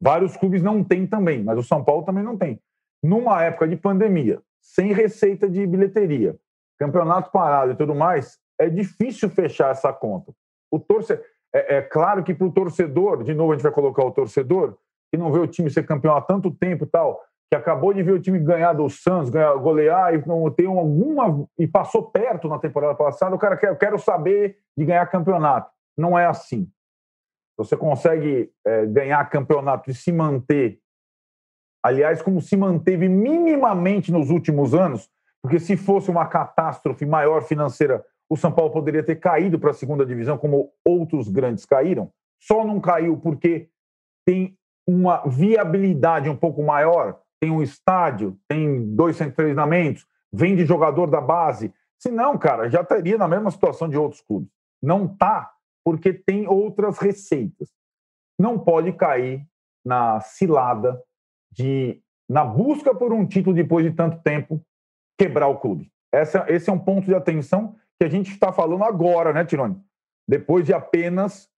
Vários clubes não têm também, mas o São Paulo também não tem. Numa época de pandemia, sem receita de bilheteria, campeonato parado e tudo mais, é difícil fechar essa conta. O torcedor é, é claro que para o torcedor, de novo a gente vai colocar o torcedor, que não vê o time ser campeão há tanto tempo e tal, que acabou de ver o time ganhar do Santos, ganhar, golear e não tem alguma e passou perto na temporada passada, o cara quer, eu quero saber de ganhar campeonato. Não é assim. Você consegue é, ganhar campeonato e se manter, aliás, como se manteve minimamente nos últimos anos, porque se fosse uma catástrofe maior financeira o São Paulo poderia ter caído para a segunda divisão, como outros grandes caíram. Só não caiu porque tem uma viabilidade um pouco maior, tem um estádio, tem dois centros de treinamentos, vende jogador da base. Se não, cara, já estaria na mesma situação de outros clubes. Não está, porque tem outras receitas. Não pode cair na cilada de, na busca por um título depois de tanto tempo, quebrar o clube. Essa, esse é um ponto de atenção que a gente está falando agora, né, Tirone? Depois de apenas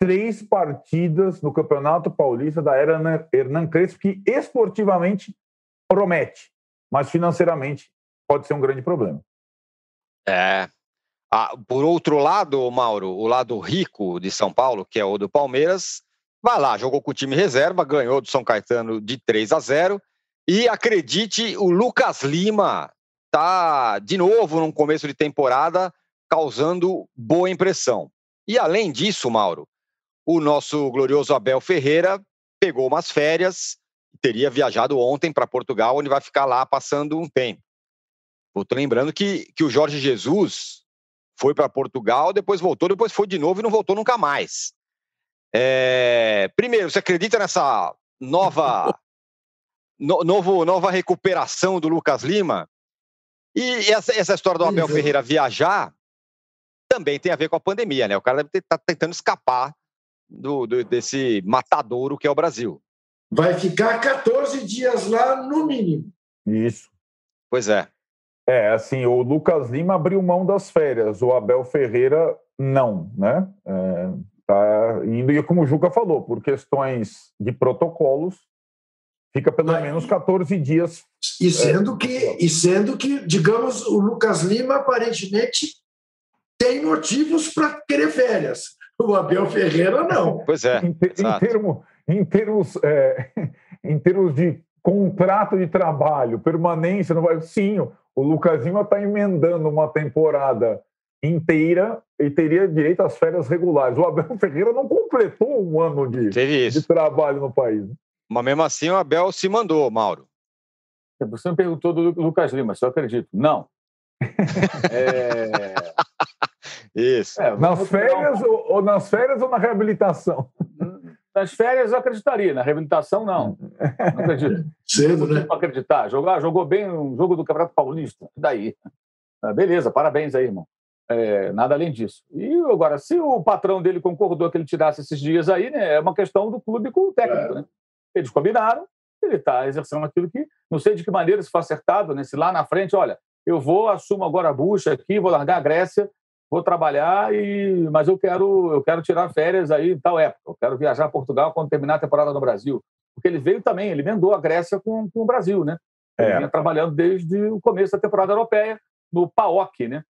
três partidas no Campeonato Paulista da era Hernan Crespo, que esportivamente promete, mas financeiramente pode ser um grande problema. É. Ah, por outro lado, Mauro, o lado rico de São Paulo, que é o do Palmeiras, vai lá, jogou com o time reserva, ganhou do São Caetano de 3 a 0. E acredite, o Lucas Lima está, de novo, num começo de temporada, causando boa impressão. E além disso, Mauro, o nosso glorioso Abel Ferreira pegou umas férias, teria viajado ontem para Portugal, onde vai ficar lá passando um tempo. Estou lembrando que, que o Jorge Jesus foi para Portugal, depois voltou, depois foi de novo e não voltou nunca mais. É... Primeiro, você acredita nessa nova, no, novo, nova recuperação do Lucas Lima? E essa, essa história do Abel Ferreira viajar também tem a ver com a pandemia, né? O cara deve estar tá tentando escapar do, do, desse matadouro que é o Brasil. Vai ficar 14 dias lá, no mínimo. Isso. Pois é. É, assim, o Lucas Lima abriu mão das férias, o Abel Ferreira não, né? É, tá indo, e como o Juca falou, por questões de protocolos, Fica pelo menos 14 dias. E sendo, é, que, e sendo que, digamos, o Lucas Lima aparentemente tem motivos para querer férias. O Abel Ferreira não. Pois é. Em, em, termo, em, termos, é, em termos de contrato de trabalho, permanência, no... sim, o Lucas Lima está emendando uma temporada inteira e teria direito às férias regulares. O Abel Ferreira não completou um ano de, de trabalho no país. Mas mesmo assim o Abel se mandou, Mauro. Você me perguntou do Lucas Lima, se eu acredito. Não. é... Isso. É, nas férias um... ou, ou, nas férias ou na reabilitação? Nas férias eu acreditaria, na reabilitação não. Não acredito. Cedo, né? Não acreditar. Jogar, jogou bem um jogo do Campeonato Paulista. Daí. Ah, beleza, parabéns aí, irmão. É, nada além disso. E agora, se o patrão dele concordou que ele tirasse esses dias aí, né, é uma questão do clube com o técnico. É. Né? Eles combinaram, ele está exercendo aquilo que. Não sei de que maneira se foi acertado, né? se lá na frente, olha, eu vou, assumo agora a bucha aqui, vou largar a Grécia, vou trabalhar, e mas eu quero, eu quero tirar férias aí em tal época, eu quero viajar a Portugal quando terminar a temporada no Brasil. Porque ele veio também, ele emendou a Grécia com, com o Brasil, né? Ele é. vinha trabalhando desde o começo da temporada europeia, no PAOK, né?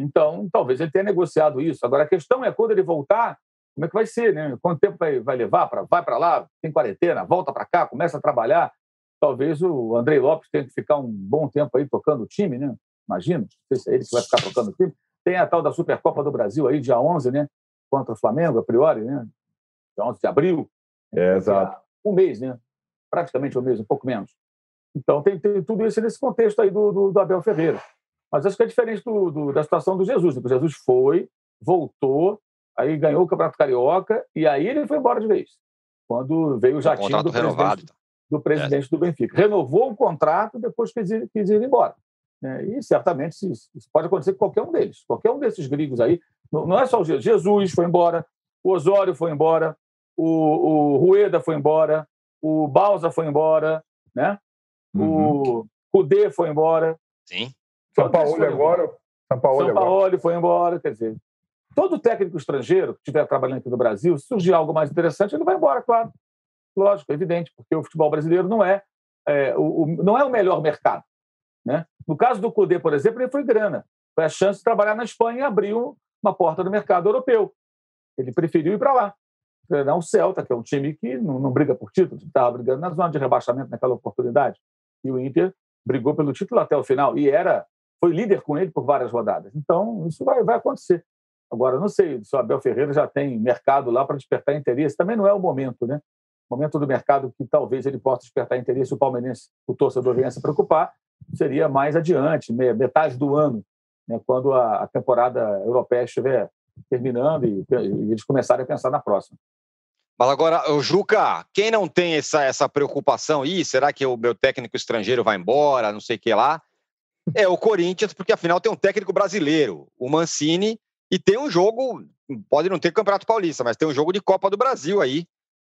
Então, talvez ele tenha negociado isso. Agora, a questão é quando ele voltar, como é que vai ser, né? Quanto tempo vai, vai levar? Pra, vai para lá, tem quarentena, volta para cá, começa a trabalhar. Talvez o Andrei Lopes tenha que ficar um bom tempo aí tocando o time, né? Imagino, não sei se é ele que vai ficar tocando o time. Tem a tal da Supercopa do Brasil aí, dia 11, né? Contra o Flamengo, a priori, né? Dia 11 de abril. É, exato. Um mês, né? Praticamente um mês, um pouco menos. Então, tem, tem tudo isso nesse contexto aí do, do, do Abel Ferreira. Mas acho que é diferente do, do, da situação do Jesus. Né? O Jesus foi, voltou, aí ganhou o Campeonato Carioca e aí ele foi embora de vez. Quando veio o jatinho do presidente, do, presidente é. do Benfica. Renovou o contrato depois quis ir, quis ir embora. É, e certamente isso, isso, pode acontecer com qualquer um deles. Qualquer um desses gringos aí. Não, não é só o Jesus. Jesus foi embora, o Osório foi embora, o, o Rueda foi embora, o Balsa foi embora, né? Uhum. o Cudê foi embora. Sim. São Paulo agora. São Paulo, São Paulo foi embora. Quer dizer, todo técnico estrangeiro que estiver trabalhando aqui no Brasil, se surgir algo mais interessante, ele vai embora, claro. Lógico, é evidente, porque o futebol brasileiro não é, é o, o, não é o melhor mercado. Né? No caso do Cudê, por exemplo, ele foi grana. Foi a chance de trabalhar na Espanha e abriu uma porta no mercado europeu. Ele preferiu ir para lá. Treinar o Celta, que é um time que não, não briga por título, estava brigando na zona de rebaixamento naquela oportunidade e o Inter brigou pelo título até o final e era foi líder com ele por várias rodadas. Então, isso vai, vai acontecer. Agora, não sei se o Abel Ferreira já tem mercado lá para despertar interesse. Também não é o momento, né? O momento do mercado que talvez ele possa despertar interesse, o palmeirense, o torcedor venha se preocupar, seria mais adiante, metade do ano, né? quando a, temporada europeia estiver terminando e, e eles começarem a pensar na próxima. Mas agora, Juca, quem não tem essa, essa preocupação, Ih, será que o meu técnico estrangeiro vai embora, não sei o que lá, é o Corinthians, porque afinal tem um técnico brasileiro, o Mancini, e tem um jogo, pode não ter Campeonato Paulista, mas tem um jogo de Copa do Brasil aí,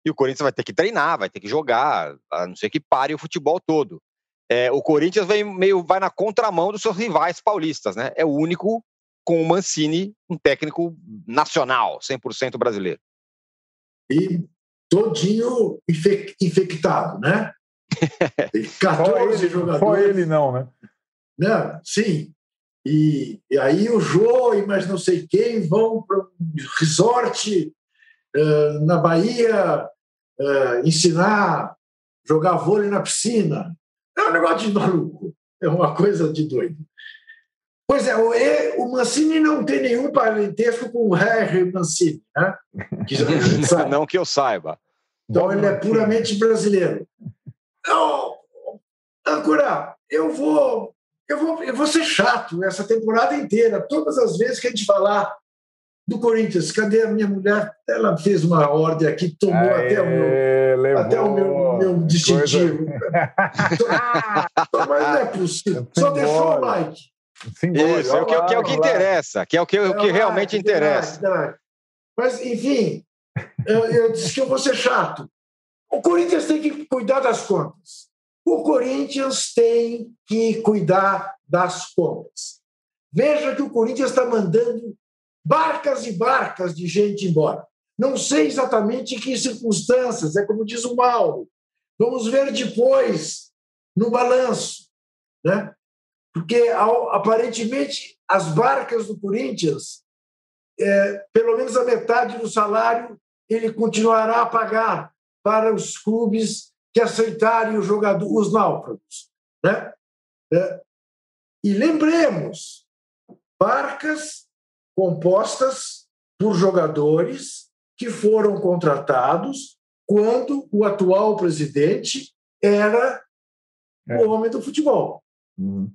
e o Corinthians vai ter que treinar, vai ter que jogar, a não ser que pare o futebol todo. É, o Corinthians vem meio vai na contramão dos seus rivais paulistas, né? É o único com o Mancini, um técnico nacional, 100% brasileiro e todinho infectado, né? Tem 14 ele, jogadores. Só ele não, né? Né? Sim. E, e aí o Jô e mais não sei quem vão para um resort uh, na Bahia uh, ensinar jogar vôlei na piscina. É um negócio de maluco. É uma coisa de doido. Pois é, o, o Mancini não tem nenhum parentesco com o Harry Mancini, né? Que, não que eu saiba. Então ele é puramente brasileiro. Não, Ancora, eu vou, eu vou, eu vou ser chato essa temporada inteira. Todas as vezes que a gente falar do Corinthians, cadê a minha mulher? Ela fez uma ordem aqui, tomou Aê, até o meu, até o meu, meu distintivo. Mas não é possível. Só deixou o like. Isso, é o que, que, é o que interessa, que é o que, o que realmente interessa. Mas, enfim, eu, eu disse que eu vou ser chato. O Corinthians tem que cuidar das contas. O Corinthians tem que cuidar das contas. Veja que o Corinthians está mandando barcas e barcas de gente embora. Não sei exatamente em que circunstâncias, é como diz o Mauro. Vamos ver depois, no balanço. Né? porque aparentemente as barcas do Corinthians, é, pelo menos a metade do salário, ele continuará a pagar para os clubes que aceitarem o jogador, os náufragos. Né? É, e lembremos, barcas compostas por jogadores que foram contratados quando o atual presidente era é. o homem do futebol. Uhum.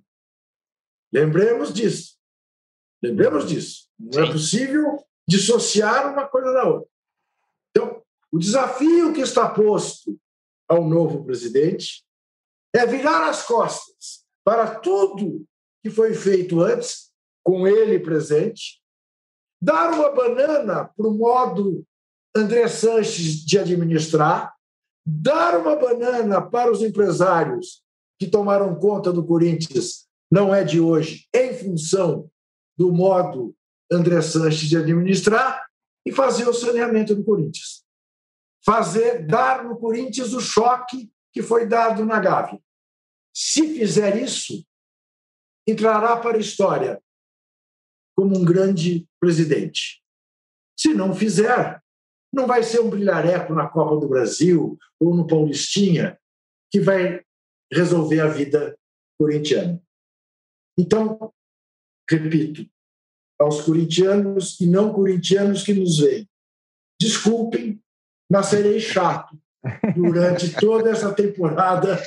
Lembremos disso. Lembremos disso. Não é Sim. é possível dissociar uma coisa da outra. Então, o desafio que está posto ao novo presidente é virar as costas para tudo que foi feito antes, com ele presente, dar uma banana para o modo André Sanches de administrar, dar uma banana para os empresários que tomaram conta do Corinthians, não é de hoje, em função do modo André Sanches de administrar, e fazer o saneamento do Corinthians. Fazer, dar no Corinthians o choque que foi dado na Gávea. Se fizer isso, entrará para a história como um grande presidente. Se não fizer, não vai ser um brilhareco na Copa do Brasil ou no Paulistinha que vai resolver a vida corintiana. Então, repito, aos corintianos e não corintianos que nos veem, desculpem, mas serei chato durante toda essa temporada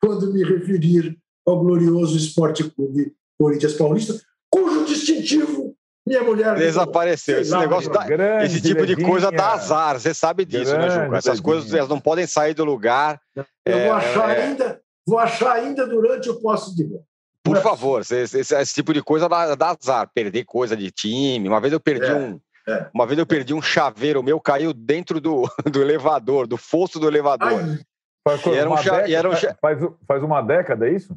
quando me referir ao glorioso Esporte Clube Corinthians Paulista, cujo distintivo minha mulher. Desapareceu. Esse negócio dá, esse tipo de coisa dá azar. Você sabe disso, né, grande né, Juca? Essas coisas elas não podem sair do lugar. Eu é, vou achar é... ainda, vou achar ainda durante o posse de bola. Por favor, esse, esse, esse, tipo de coisa dá, dá, azar. Perder coisa de time. Uma vez eu perdi é, um. É. Uma vez eu perdi um chaveiro meu, caiu dentro do, do elevador, do fosso do elevador. Ai, faz, era um, década, era um, faz, faz uma década, é isso?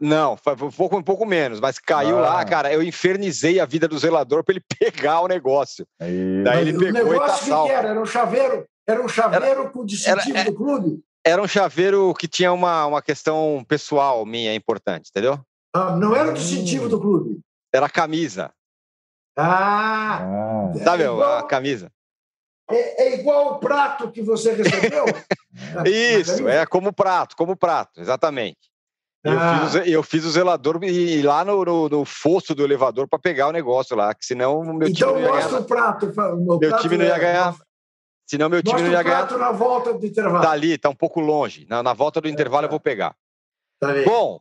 Não, foi um pouco, um pouco menos, mas caiu ah. lá, cara. Eu infernizei a vida do zelador para ele pegar o negócio. Aí. Daí ele pegou o negócio e tá que, que era? Era um chaveiro, era um chaveiro era, com distintivo era, do clube? Era um chaveiro que tinha uma, uma questão pessoal minha importante, entendeu? Ah, não era o distintivo do clube? Era a camisa. Ah! ah. Sabe, é igual, a camisa. É, é, igual o prato que você recebeu? Isso, é como prato, como prato, exatamente. Eu, ah. fiz, eu, fiz, o zelador e lá no, no, no fosso do elevador para pegar o negócio lá, que senão o meu então, time não ia ganhar. o prato. meu prato time não ia é ganhar. Senão meu time não ia ganhar. prato na volta do intervalo. Tá ali, tá um pouco longe. Na, na volta do é, intervalo tá. eu vou pegar. Tá Bom,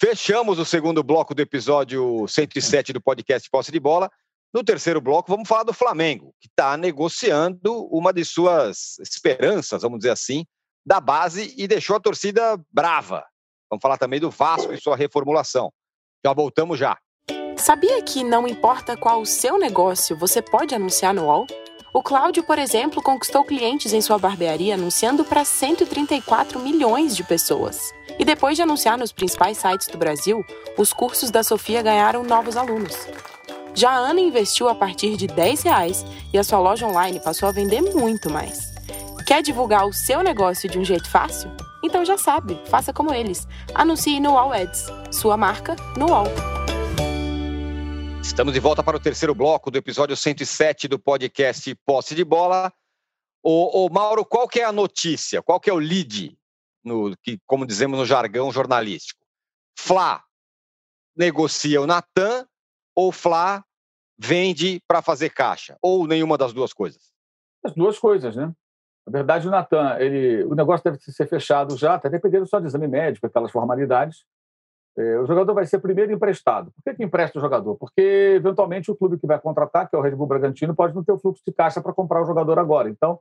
fechamos o segundo bloco do episódio 107 do podcast Posse de Bola. No terceiro bloco, vamos falar do Flamengo, que está negociando uma de suas esperanças, vamos dizer assim, da base e deixou a torcida brava. Vamos falar também do Vasco e sua reformulação. Já voltamos já. Sabia que não importa qual o seu negócio, você pode anunciar no UOL? O Cláudio, por exemplo, conquistou clientes em sua barbearia anunciando para 134 milhões de pessoas. E depois de anunciar nos principais sites do Brasil, os cursos da Sofia ganharam novos alunos. Já a Ana investiu a partir de 10 reais e a sua loja online passou a vender muito mais. Quer divulgar o seu negócio de um jeito fácil? Então já sabe, faça como eles. Anuncie no All Ads. Sua marca no All. Estamos de volta para o terceiro bloco do episódio 107 do podcast Posse de Bola. O, Mauro, qual que é a notícia? Qual que é o lead, no, que, como dizemos no jargão jornalístico? Fla negocia o Natan ou Fla vende para fazer caixa? Ou nenhuma das duas coisas? As duas coisas, né? Na verdade, o Natan, ele, o negócio deve ser fechado já, até dependendo só de exame médico, aquelas formalidades. É, o jogador vai ser primeiro emprestado. Por que, que empresta o jogador? Porque, eventualmente, o clube que vai contratar, que é o Red Bull Bragantino, pode não ter o fluxo de caixa para comprar o jogador agora. Então,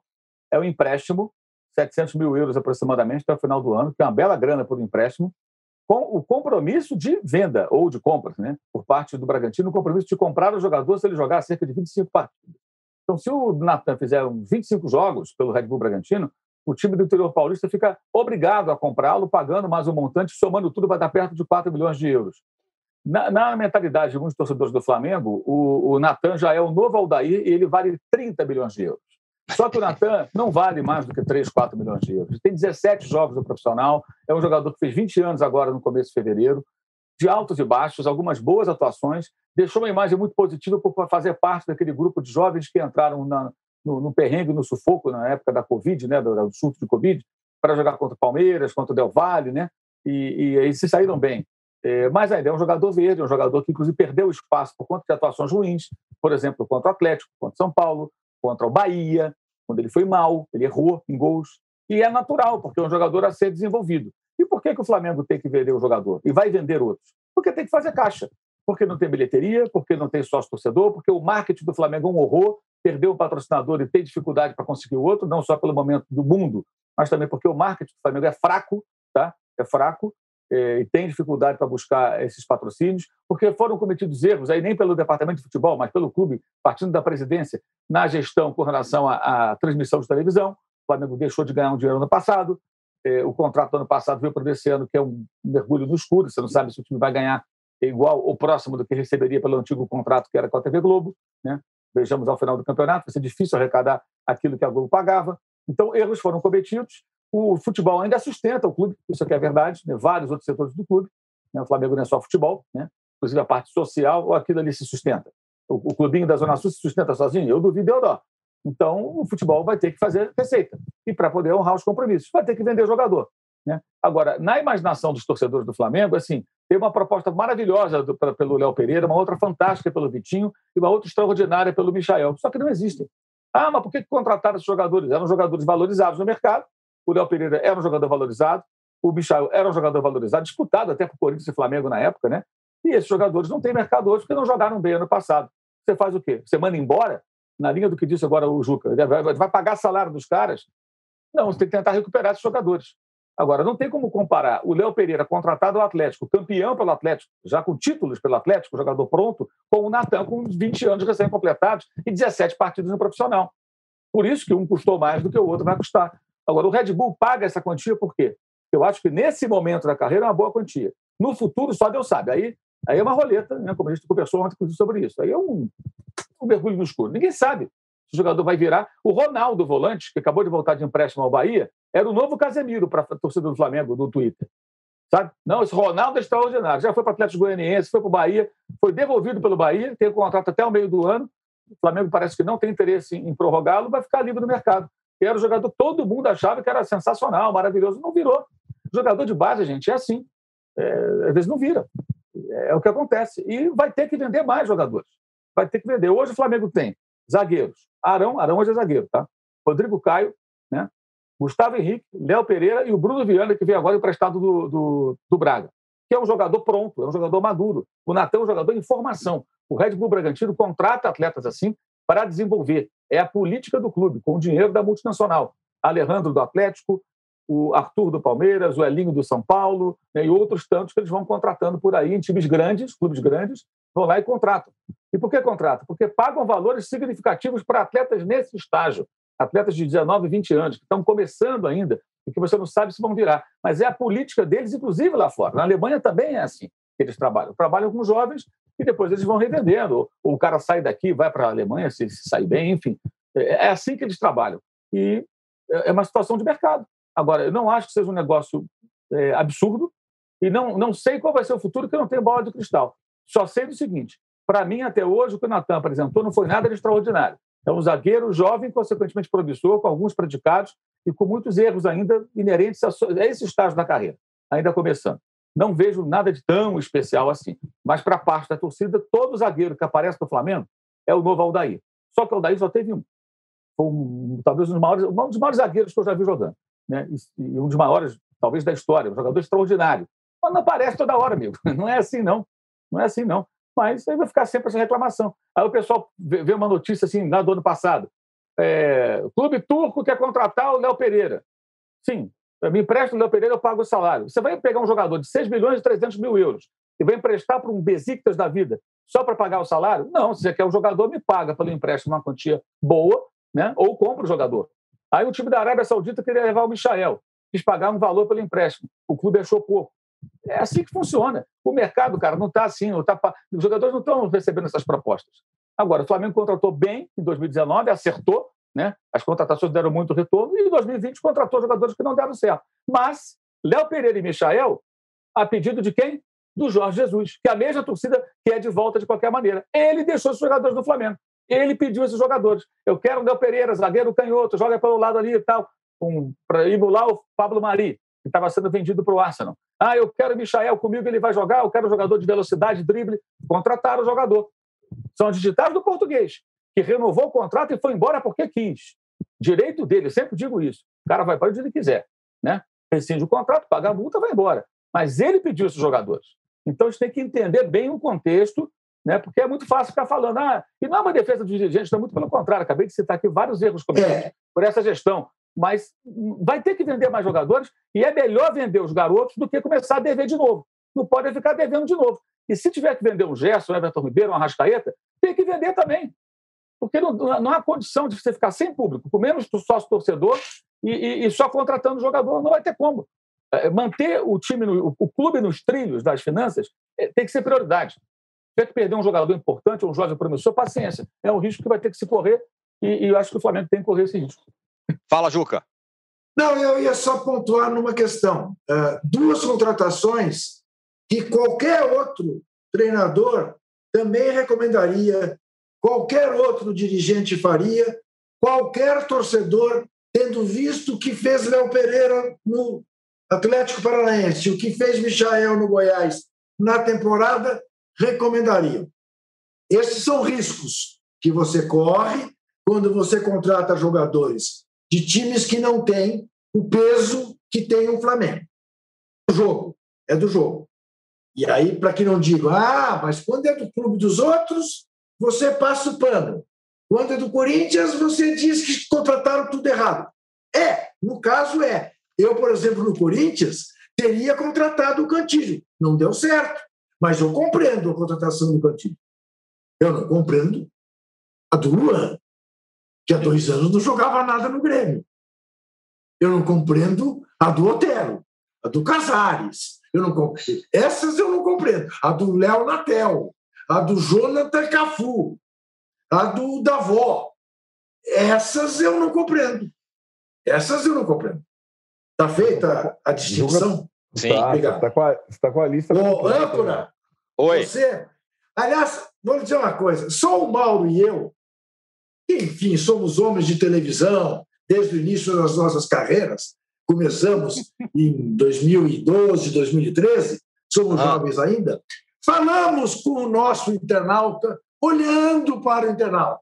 é um empréstimo, 700 mil euros aproximadamente, até o final do ano, que é uma bela grana por empréstimo, com o compromisso de venda ou de compra, né? por parte do Bragantino, o compromisso de comprar o jogador se ele jogar cerca de 25 partidas. Então, se o Natan fizer 25 jogos pelo Red Bull Bragantino, o time do interior paulista fica obrigado a comprá-lo, pagando mais um montante, somando tudo, vai dar perto de 4 milhões de euros. Na, na mentalidade de alguns torcedores do Flamengo, o, o Natan já é o novo Aldair e ele vale 30 milhões de euros. Só que o Natan não vale mais do que 3, 4 milhões de euros. Tem 17 jogos no profissional, é um jogador que fez 20 anos agora no começo de fevereiro, de altos e baixos, algumas boas atuações, deixou uma imagem muito positiva por fazer parte daquele grupo de jovens que entraram na, no, no perrengue, no sufoco na época da Covid, né, do, do surto de Covid, para jogar contra o Palmeiras, contra o Del Valle, né, e, e se saíram bem. É, mas ainda é um jogador verde, é um jogador que inclusive perdeu espaço por conta de atuações ruins, por exemplo, contra o Atlético, contra o São Paulo, contra o Bahia, quando ele foi mal, ele errou em gols. E é natural, porque é um jogador a ser desenvolvido. E por que, que o Flamengo tem que vender o jogador? E vai vender outros? Porque tem que fazer caixa. Porque não tem bilheteria, porque não tem sócio-torcedor, porque o marketing do Flamengo é um horror, perdeu um patrocinador e tem dificuldade para conseguir o outro, não só pelo momento do mundo, mas também porque o marketing do Flamengo é fraco, tá? É fraco. E tem dificuldade para buscar esses patrocínios, porque foram cometidos erros, aí nem pelo departamento de futebol, mas pelo clube, partindo da presidência, na gestão com relação à, à transmissão de televisão. O Flamengo deixou de ganhar um dinheiro no passado, o contrato ano passado veio para esse ano, que é um mergulho no escuro, você não sabe se o time vai ganhar igual ou próximo do que receberia pelo antigo contrato que era com a TV Globo. Né? Vejamos ao final do campeonato, vai ser difícil arrecadar aquilo que a Globo pagava. Então, erros foram cometidos. O futebol ainda sustenta o clube, isso aqui é verdade, né? vários outros setores do clube. Né? O Flamengo não é só futebol, né? inclusive a parte social, ou aquilo ali se sustenta. O, o clubinho da Zona Sul se sustenta sozinho? Eu duvido, eu não. Então, o futebol vai ter que fazer receita. E para poder honrar os compromissos, vai ter que vender jogador. Né? Agora, na imaginação dos torcedores do Flamengo, assim, tem uma proposta maravilhosa do, pelo Léo Pereira, uma outra fantástica pelo Vitinho e uma outra extraordinária pelo Michael. Só que não existem. Ah, mas por que contrataram esses jogadores? Eram jogadores valorizados no mercado. O Léo Pereira era um jogador valorizado. O Michael era um jogador valorizado, disputado até por Corinthians e Flamengo na época, né? E esses jogadores não têm mercado hoje porque não jogaram bem ano passado. Você faz o quê? Você manda embora? Na linha do que disse agora o Juca, vai pagar salário dos caras? Não, você tem que tentar recuperar esses jogadores. Agora, não tem como comparar o Léo Pereira, contratado ao Atlético, campeão pelo Atlético, já com títulos pelo Atlético, jogador pronto, com o Natan, com 20 anos recém-completados e 17 partidos no profissional. Por isso que um custou mais do que o outro vai custar. Agora, o Red Bull paga essa quantia por quê? Eu acho que nesse momento da carreira é uma boa quantia. No futuro, só Deus sabe. Aí, aí é uma roleta, né? como a gente conversou ontem sobre isso. Aí é um, um mergulho no escuro. Ninguém sabe o jogador vai virar. O Ronaldo Volante, que acabou de voltar de empréstimo ao Bahia, era o novo Casemiro para a torcida do Flamengo no Twitter. Sabe? Não, esse Ronaldo é extraordinário. Já foi para o Atlético Goianiense, foi para o Bahia, foi devolvido pelo Bahia, tem um contrato até o meio do ano. O Flamengo parece que não tem interesse em prorrogá-lo, vai ficar livre no mercado. E era o jogador, todo mundo achava que era sensacional, maravilhoso. Não virou. Jogador de base, gente, é assim. É, às vezes não vira. É, é o que acontece. E vai ter que vender mais jogadores. Vai ter que vender. Hoje o Flamengo tem zagueiros Arão, Arão hoje é zagueiro, tá? Rodrigo Caio, né? Gustavo Henrique, Léo Pereira e o Bruno Viana, que veio agora emprestado do, do, do Braga, que é um jogador pronto, é um jogador maduro. O Natan é um jogador em formação. O Red Bull Bragantino contrata atletas assim para desenvolver. É a política do clube, com o dinheiro da multinacional. Alejandro do Atlético, o Arthur do Palmeiras, o Elinho do São Paulo né, e outros tantos que eles vão contratando por aí em times grandes, clubes grandes, vão lá e contratam. E por que contratam? Porque pagam valores significativos para atletas nesse estágio, atletas de 19, 20 anos, que estão começando ainda e que você não sabe se vão virar. Mas é a política deles, inclusive lá fora. Na Alemanha também é assim eles trabalham. Trabalham com jovens e depois eles vão revendendo. O cara sai daqui, vai para a Alemanha, se, se sair bem, enfim. É, é assim que eles trabalham. E é, é uma situação de mercado. Agora, eu não acho que seja um negócio é, absurdo e não, não sei qual vai ser o futuro, porque eu não tenho bola de cristal. Só sei do seguinte: para mim, até hoje, o que o Natan apresentou não foi nada de extraordinário. É um zagueiro jovem, consequentemente promissor, com alguns predicados e com muitos erros ainda inerentes a esse estágio da carreira, ainda começando. Não vejo nada de tão especial assim. Mas, para parte da torcida, todo zagueiro que aparece no Flamengo é o novo Aldair. Só que o Aldair só teve um. Foi um, talvez um dos, maiores, um dos maiores zagueiros que eu já vi jogando né? e um dos maiores, talvez, da história, um jogador extraordinário. Mas não aparece toda hora, amigo. Não é assim, não. Não é assim, não. Mas aí vai ficar sempre essa reclamação. Aí o pessoal vê uma notícia assim, lá do ano passado. É, clube turco quer contratar o Léo Pereira. Sim, me empresta o Léo Pereira, eu pago o salário. Você vai pegar um jogador de 6 milhões e 300 mil euros e vai emprestar para um Besiktas da vida só para pagar o salário? Não, se você quer o jogador, me paga pelo empréstimo uma quantia boa, né? ou compra o jogador. Aí o time da Arábia Saudita queria levar o Michael, quis pagar um valor pelo empréstimo. O clube achou pouco. É assim que funciona. O mercado, cara, não está assim. Não tá... Os jogadores não estão recebendo essas propostas. Agora, o Flamengo contratou bem em 2019, acertou, né? as contratações deram muito retorno, e em 2020 contratou jogadores que não deram certo. Mas Léo Pereira e Michael, a pedido de quem? Do Jorge Jesus, que a mesma torcida quer de volta de qualquer maneira. Ele deixou os jogadores do Flamengo. Ele pediu esses jogadores. Eu quero o Del Pereira, zagueiro canhoto, joga pelo lado ali e tal, um, para emular o Pablo Mari, que estava sendo vendido para o Arsenal. Ah, eu quero o Michael comigo, ele vai jogar, eu quero um jogador de velocidade, drible. Contrataram o jogador. São digitais do português, que renovou o contrato e foi embora porque quis. Direito dele, sempre digo isso. O cara vai para onde ele quiser. Né? Rescinde o contrato, paga a multa, vai embora. Mas ele pediu esses jogadores. Então, a gente tem que entender bem o contexto né? porque é muito fácil ficar falando, ah, e não é uma defesa dos dirigentes, não, muito pelo contrário, acabei de citar aqui vários erros cometidos é. por essa gestão. mas vai ter que vender mais jogadores e é melhor vender os garotos do que começar a dever de novo. Não pode ficar devendo de novo. E se tiver que vender um Gerson, um Everton Ribeiro, um Arrascaeta, tem que vender também. Porque não, não há condição de você ficar sem público, com menos sócio torcedor e, e, e só contratando jogador. Não vai ter como. É, manter o time, no, o clube nos trilhos das finanças é, tem que ser prioridade. Tem que perder um jogador importante ou um jovem promissor, paciência. É um risco que vai ter que se correr e, e eu acho que o Flamengo tem que correr esse risco. Fala, Juca. Não, eu ia só pontuar numa questão. Uh, duas contratações que qualquer outro treinador também recomendaria, qualquer outro dirigente faria, qualquer torcedor, tendo visto o que fez Léo Pereira no Atlético Paranaense, o que fez Michael no Goiás na temporada, recomendaria. Esses são riscos que você corre quando você contrata jogadores de times que não têm o peso que tem o Flamengo. Jogo, é do jogo. E aí, para que não diga, ah, mas quando é do clube dos outros, você passa o pano. Quando é do Corinthians, você diz que contrataram tudo errado. É, no caso é. Eu, por exemplo, no Corinthians, teria contratado o Cantilho. Não deu certo. Mas eu compreendo a contratação do Cantilho. Eu não compreendo a do Luan que há dois anos não jogava nada no Grêmio. Eu não compreendo a do Otero, a do Casares. Eu não compreendo. Essas eu não compreendo. A do Léo Natel, a do Jonathan Cafu, a do Davó. Essas eu não compreendo. Essas eu não compreendo. Está feita a distinção? Sim. Tá, está com, a, tá com a lista. Ô, âncora, Oi. Você, aliás, vou dizer uma coisa: só o Mauro e eu enfim, somos homens de televisão desde o início das nossas carreiras. Começamos em 2012, 2013, somos ah. jovens ainda. Falamos com o nosso internauta, olhando para o internauta.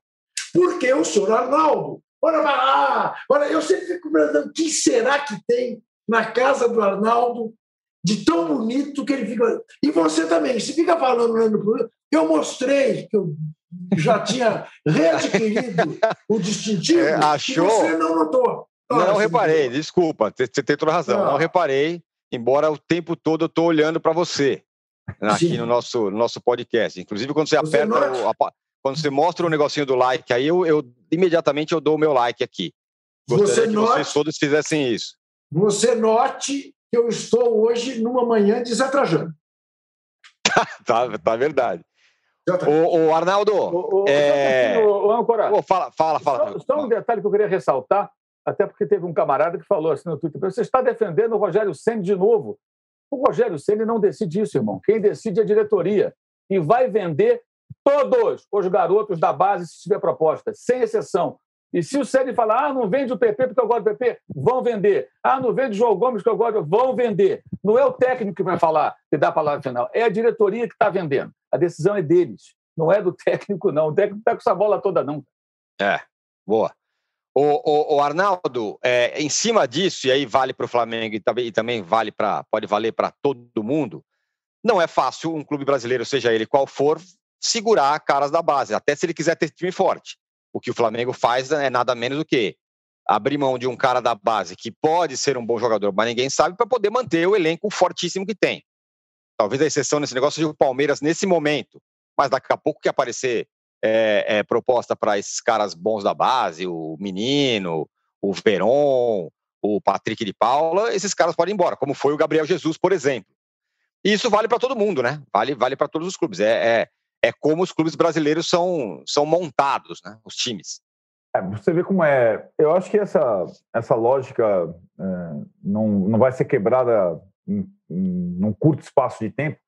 Porque o senhor Arnaldo, olha lá, olha, eu sempre fico pensando, o que será que tem na casa do Arnaldo de tão bonito que ele fica. E você também, se fica falando, eu mostrei que eu já tinha readquirido o distintivo é, achou... e você não notou. não reparei, desculpa, você tem toda razão. Não. não reparei, embora o tempo todo eu estou olhando para você aqui Sim. no nosso, no nosso podcast. Inclusive, quando você, você aperta, o, a, quando você mostra o negocinho do like, aí eu, eu imediatamente eu dou o meu like aqui. Gostaria você que note, vocês todos fizessem isso. Você note que eu estou hoje numa manhã desatrajando. tá, tá verdade. O, o Arnaldo. O, o, é... o, Ancora, oh, fala, fala, fala. Só, só, um detalhe que eu queria ressaltar, até porque teve um camarada que falou assim no Twitter: você está defendendo o Rogério Senna de novo. O Rogério Senna não decide isso, irmão. Quem decide é a diretoria. E vai vender todos os garotos da base se tiver proposta, sem exceção. E se o Ceni falar, ah, não vende o PP porque eu gosto do PP, vão vender. Ah, não vende o João Gomes porque eu gosto, vão vender. Não é o técnico que vai falar, que dá a palavra final, é a diretoria que está vendendo. A decisão é deles, não é do técnico, não. O técnico não está com essa bola toda, não. É, boa. O, o, o Arnaldo, é, em cima disso, e aí vale para o Flamengo e também, e também vale para, pode valer para todo mundo, não é fácil um clube brasileiro, seja ele qual for, segurar caras da base, até se ele quiser ter time forte. O que o Flamengo faz é nada menos do que abrir mão de um cara da base que pode ser um bom jogador, mas ninguém sabe, para poder manter o elenco fortíssimo que tem. Talvez a exceção nesse negócio seja o Palmeiras nesse momento, mas daqui a pouco que aparecer é, é, proposta para esses caras bons da base, o Menino, o Veron, o Patrick de Paula, esses caras podem ir embora, como foi o Gabriel Jesus, por exemplo. E isso vale para todo mundo, né? Vale, vale para todos os clubes. É, é, é como os clubes brasileiros são, são montados, né? os times. É, você vê como é. Eu acho que essa, essa lógica é, não, não vai ser quebrada em, em num curto espaço de tempo.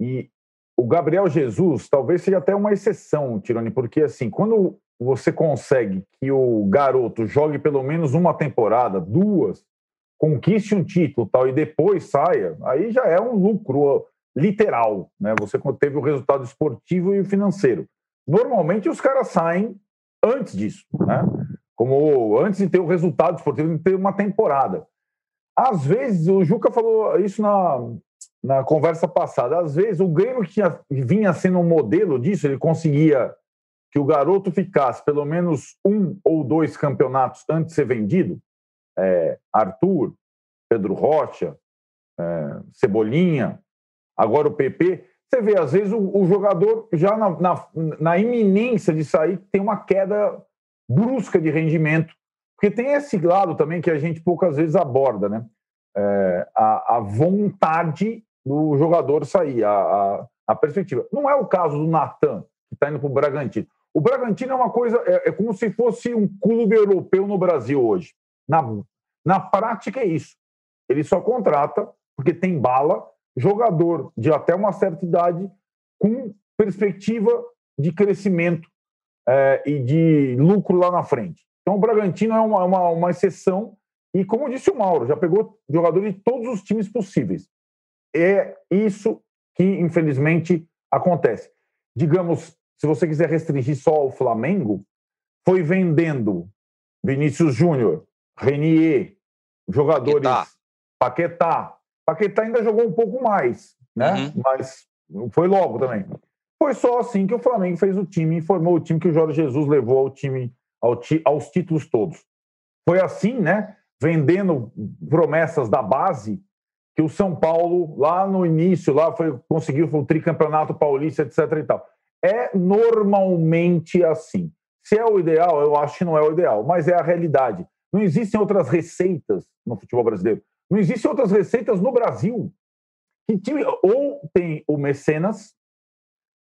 E o Gabriel Jesus talvez seja até uma exceção, Tironi, porque assim, quando você consegue que o garoto jogue pelo menos uma temporada, duas, conquiste um título tal, e depois saia, aí já é um lucro literal, né? Você teve o resultado esportivo e financeiro. Normalmente os caras saem antes disso, né? Como antes de ter o resultado esportivo, de ter uma temporada. Às vezes, o Juca falou isso na, na conversa passada, às vezes o Grêmio que vinha sendo um modelo disso, ele conseguia que o garoto ficasse pelo menos um ou dois campeonatos antes de ser vendido, é, Arthur, Pedro Rocha, é, Cebolinha, agora o PP. Você vê, às vezes, o, o jogador já na, na, na, iminência de sair tem uma queda brusca de rendimento. Porque tem esse lado também que a gente poucas vezes aborda, né? É, a, a, vontade do jogador sair, a, a, a, perspectiva. Não é o caso do Natan, que está indo para o Bragantino. O Bragantino é uma coisa, é, é, como se fosse um clube europeu no Brasil hoje. Na, na prática é isso. Ele só contrata, porque tem bala, jogador de até uma certa idade com perspectiva de crescimento é, e de lucro lá na frente. Então o Bragantino é uma, uma, uma exceção e, como disse o Mauro, já pegou jogador de todos os times possíveis. É isso que, infelizmente, acontece. Digamos, se você quiser restringir só o Flamengo, foi vendendo Vinícius Júnior, Renier, jogadores Paquetá. Paquetá. Paquetá ainda jogou um pouco mais, né? Uhum. Mas foi logo também. Foi só assim que o Flamengo fez o time e formou o time que o Jorge Jesus levou ao time ao ti, aos títulos todos. Foi assim, né? Vendendo promessas da base que o São Paulo lá no início lá foi conseguiu o tricampeonato paulista, etc. E tal. É normalmente assim. Se é o ideal, eu acho que não é o ideal, mas é a realidade. Não existem outras receitas no futebol brasileiro. Não existem outras receitas no Brasil. Que time, ou tem o mecenas,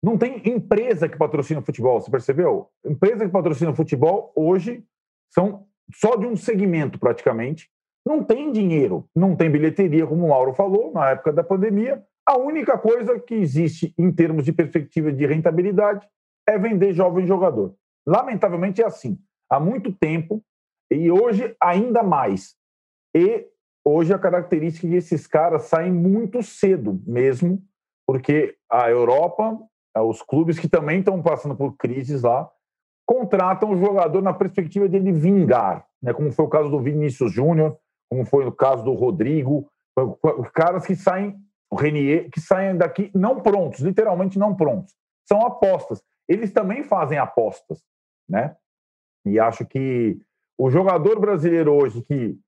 não tem empresa que patrocina o futebol, você percebeu? Empresa que patrocina o futebol hoje são só de um segmento praticamente. Não tem dinheiro, não tem bilheteria, como o Mauro falou, na época da pandemia. A única coisa que existe em termos de perspectiva de rentabilidade é vender jovem jogador. Lamentavelmente é assim. Há muito tempo e hoje ainda mais. E hoje a característica é que esses caras saem muito cedo mesmo, porque a Europa, os clubes que também estão passando por crises lá, contratam o jogador na perspectiva de ele vingar, né? como foi o caso do Vinícius Júnior, como foi o caso do Rodrigo, caras que saem o Renier, que saem daqui não prontos, literalmente não prontos. São apostas. Eles também fazem apostas, né? E acho que o jogador brasileiro hoje que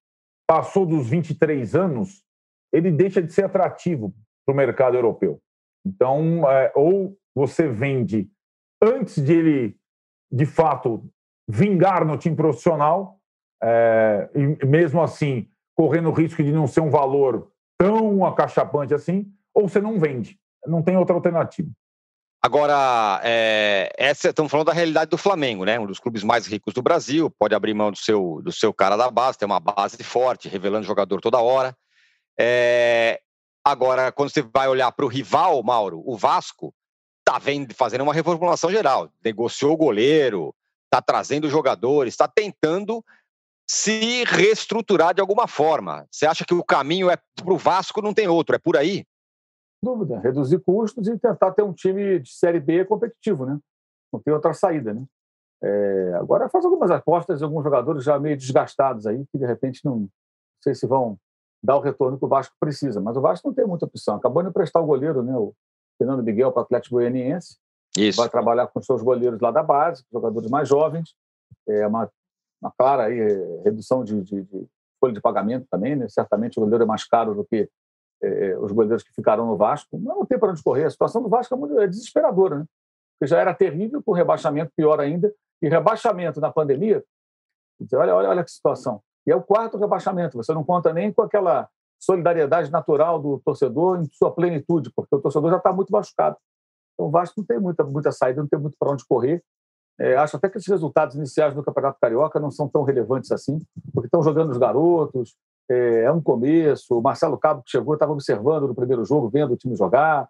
passou dos 23 anos, ele deixa de ser atrativo para o mercado europeu. Então, é, ou você vende antes de ele, de fato, vingar no time profissional, é, e mesmo assim, correndo o risco de não ser um valor tão acachapante assim, ou você não vende. Não tem outra alternativa. Agora, é, essa, estamos falando da realidade do Flamengo, né? Um dos clubes mais ricos do Brasil, pode abrir mão do seu, do seu cara da base, tem uma base forte, revelando jogador toda hora. É, agora, quando você vai olhar para o rival, Mauro, o Vasco, está fazendo uma reformulação geral. Negociou o goleiro, está trazendo jogadores, está tentando se reestruturar de alguma forma. Você acha que o caminho é para o Vasco, não tem outro, é por aí? Dúvida, reduzir custos e tentar ter um time de Série B competitivo, né? Não tem outra saída, né? É, agora faz algumas apostas, alguns jogadores já meio desgastados aí, que de repente não, não sei se vão dar o retorno que o Vasco precisa, mas o Vasco não tem muita opção. Acabou de emprestar o goleiro, né? O Fernando Miguel para o Atlético Goianiense. Isso. Vai trabalhar com seus goleiros lá da base, jogadores mais jovens. É uma uma clara aí, eh, redução de, de, de, folha de pagamento também, né? certamente o goleiro é mais caro do que é, os goleiros que ficaram no Vasco, mas não tem para onde correr. A situação do Vasco é, muito, é desesperadora, né? porque já era terrível, com rebaixamento pior ainda, e rebaixamento na pandemia, olha, olha, olha que situação. E é o quarto rebaixamento, você não conta nem com aquela solidariedade natural do torcedor em sua plenitude, porque o torcedor já está muito machucado. Então o Vasco não tem muita, muita saída, não tem muito para onde correr, é, acho até que esses resultados iniciais do Campeonato Carioca não são tão relevantes assim, porque estão jogando os garotos, é, é um começo. O Marcelo Cabo, que chegou, estava observando no primeiro jogo, vendo o time jogar,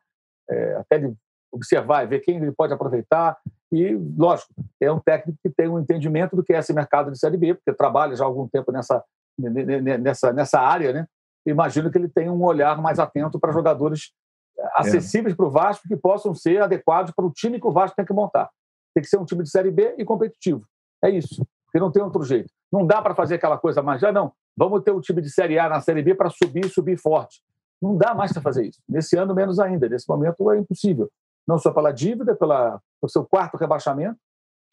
é, até de observar e ver quem ele pode aproveitar. E, lógico, é um técnico que tem um entendimento do que é esse mercado de Série B, porque trabalha já há algum tempo nessa, nessa, nessa área, né? Imagino que ele tem um olhar mais atento para jogadores é, acessíveis é. para o Vasco que possam ser adequados para o time que o Vasco tem que montar. Tem que ser um time de Série B e competitivo. É isso, porque não tem outro jeito. Não dá para fazer aquela coisa mais, já não, vamos ter um time de Série A na Série B para subir subir forte. Não dá mais para fazer isso. Nesse ano, menos ainda. Nesse momento, é impossível. Não só pela dívida, pela, pelo seu quarto rebaixamento,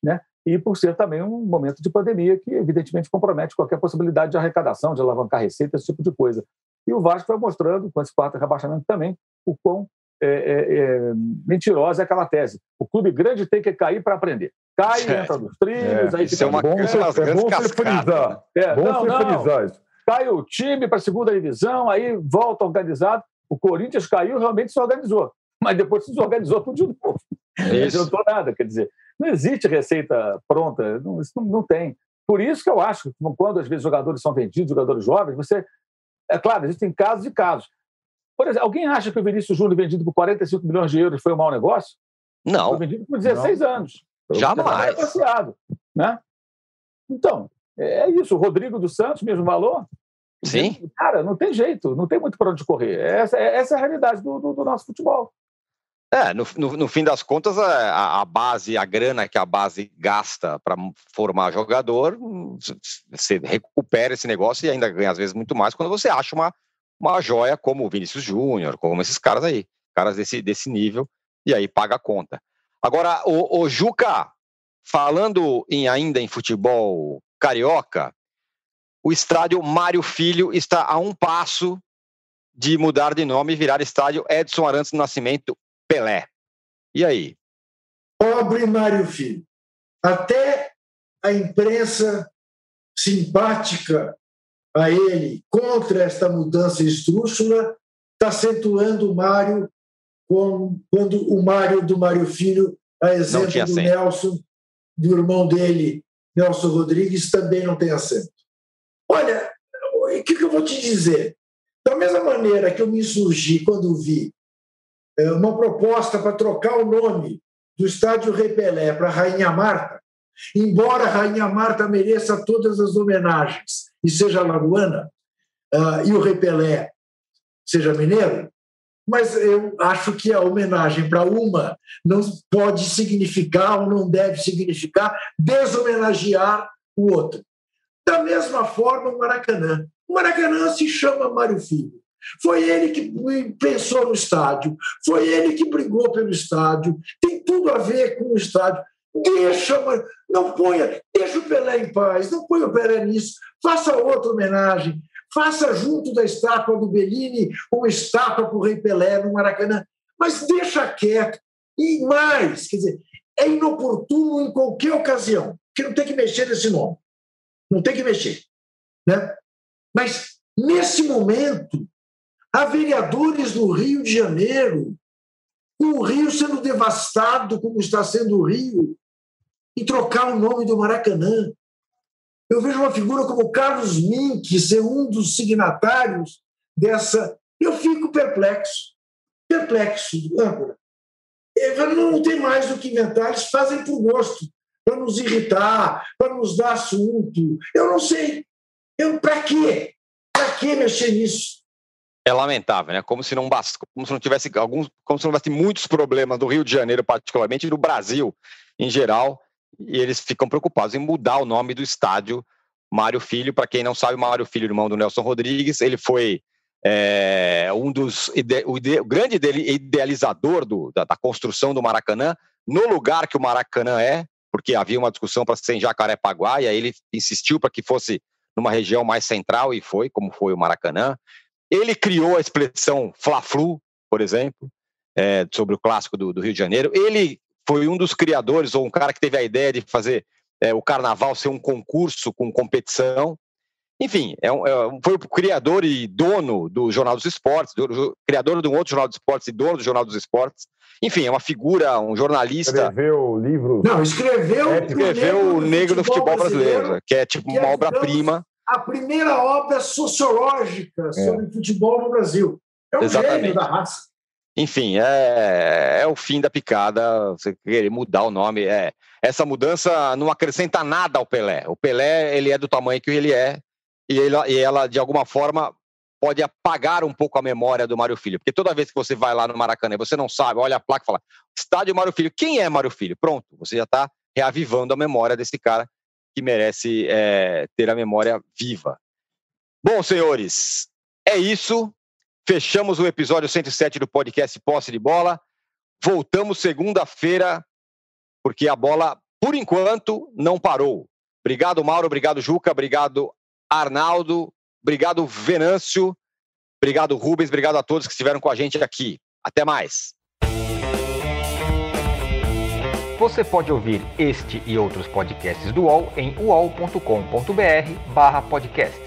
né? e por ser também um momento de pandemia que, evidentemente, compromete qualquer possibilidade de arrecadação, de alavancar receita, esse tipo de coisa. E o Vasco vai mostrando, com esse quarto rebaixamento também, o quão é, é, é, mentirosa é aquela tese. O clube grande tem que cair para aprender. Cai, é. entra nos trilhos, aí isso é uma bom, ser, é bom você frisar. É, bom não, não. frisar isso. Cai o time para a segunda divisão, aí volta organizado. O Corinthians caiu, realmente se organizou. Mas depois se desorganizou tudo de novo. Não adiantou nada, quer dizer. Não existe receita pronta, não, isso não, não tem. Por isso que eu acho que quando às vezes jogadores são vendidos, jogadores jovens, você. É claro, existem casos e casos. Por exemplo, alguém acha que o Vinícius Júnior vendido por 45 milhões de euros foi um mau negócio? Não. Foi vendido por 16 não. anos. Jamais. Negociado, né? Então, é isso. O Rodrigo dos Santos, mesmo valor? Sim. Cara, não tem jeito, não tem muito para onde correr. Essa, essa é a realidade do, do, do nosso futebol. É, no, no, no, fim das contas, a, a, base, a grana que a base gasta para formar jogador, você recupera esse negócio e ainda ganha, às vezes, muito mais quando você acha uma, uma joia como o Vinícius Júnior, como esses caras aí, caras desse, desse nível, e aí paga a conta. Agora, o, o Juca, falando em, ainda em futebol carioca, o estádio Mário Filho está a um passo de mudar de nome e virar estádio Edson Arantes do Nascimento Pelé. E aí? Pobre Mário Filho. Até a imprensa simpática a ele contra esta mudança estrúxula está acentuando o Mário quando o Mário do Mário Filho, a exemplo do Nelson, do irmão dele, Nelson Rodrigues, também não tem acento. Olha, o que, que eu vou te dizer? Da mesma maneira que eu me insurgi quando vi é, uma proposta para trocar o nome do estádio Rei Pelé para Rainha Marta, embora a Rainha Marta mereça todas as homenagens e seja lagoana, uh, e o Rei Pelé seja mineiro, mas eu acho que a homenagem para uma não pode significar ou não deve significar deshomenagear o outro. Da mesma forma, o Maracanã. O Maracanã se chama Mário Filho. Foi ele que pensou no estádio, foi ele que brigou pelo estádio, tem tudo a ver com o estádio. Deixa, não ponha, deixa o Pelé em paz, não ponha o Pelé nisso, faça outra homenagem, faça junto da estátua do Bellini uma estátua para o Rei Pelé no Maracanã, mas deixa quieto. E mais, quer dizer, é inoportuno em qualquer ocasião, que não tem que mexer nesse nome, não tem que mexer. Né? Mas, nesse momento, Há vereadores no Rio de Janeiro, com o Rio sendo devastado, como está sendo o Rio, e trocar o nome do Maracanã. Eu vejo uma figura como Carlos Mink ser um dos signatários dessa. Eu fico perplexo. Perplexo, âncora. Não tem mais do que inventar, eles fazem por gosto, para nos irritar, para nos dar assunto. Eu não sei. Para quê? Para que mexer nisso? é lamentável, né? Como se não bast... como se não tivesse alguns, como se não tivesse muitos problemas do Rio de Janeiro, particularmente, e do Brasil em geral, e eles ficam preocupados em mudar o nome do estádio Mário Filho. Para quem não sabe, Mário Filho, irmão do Nelson Rodrigues, ele foi é, um dos ide... o, ide... o, grande idealizador do, da, da, construção do Maracanã no lugar que o Maracanã é, porque havia uma discussão para ser em Jacarepaguá, e aí ele insistiu para que fosse numa região mais central e foi, como foi o Maracanã. Ele criou a expressão Fla-Flu, por exemplo, é, sobre o clássico do, do, Rio de Janeiro. Ele foi um dos criadores, ou um cara que teve a ideia de fazer é, o carnaval ser um concurso com competição. Enfim, é um, é, foi o criador e dono do Jornal dos Esportes, do, criador de um outro Jornal dos Esportes e dono do Jornal dos Esportes. Enfim, é uma figura, um jornalista. Escreveu livro. Não, escreveu. É, escreveu o Negro do Futebol, brasileiro, brasileiro, que é tipo que uma é obra-prima a primeira obra sociológica é. sobre é. futebol no Brasil. É um Exatamente. gênio da raça. Enfim, é, é o fim da picada, você querer mudar o nome. É, essa mudança não acrescenta nada ao Pelé. O Pelé, ele é do tamanho que ele é, e, ele, e ela, de alguma forma, pode apagar um pouco a memória do Mário Filho. Porque toda vez que você vai lá no Maracanã e você não sabe, olha a placa e fala, estádio Mário Filho, quem é Mário Filho? Pronto, você já está reavivando a memória desse cara que merece é, ter a memória viva. Bom, senhores, é isso. Fechamos o episódio 107 do podcast Posse de Bola. Voltamos segunda-feira, porque a bola por enquanto, não parou. Obrigado, Mauro. Obrigado, Juca. Obrigado, Arnaldo. Obrigado, Venâncio. Obrigado, Rubens. Obrigado a todos que estiveram com a gente aqui. Até mais. Você pode ouvir este e outros podcasts do UOL em uol.com.br/podcasts.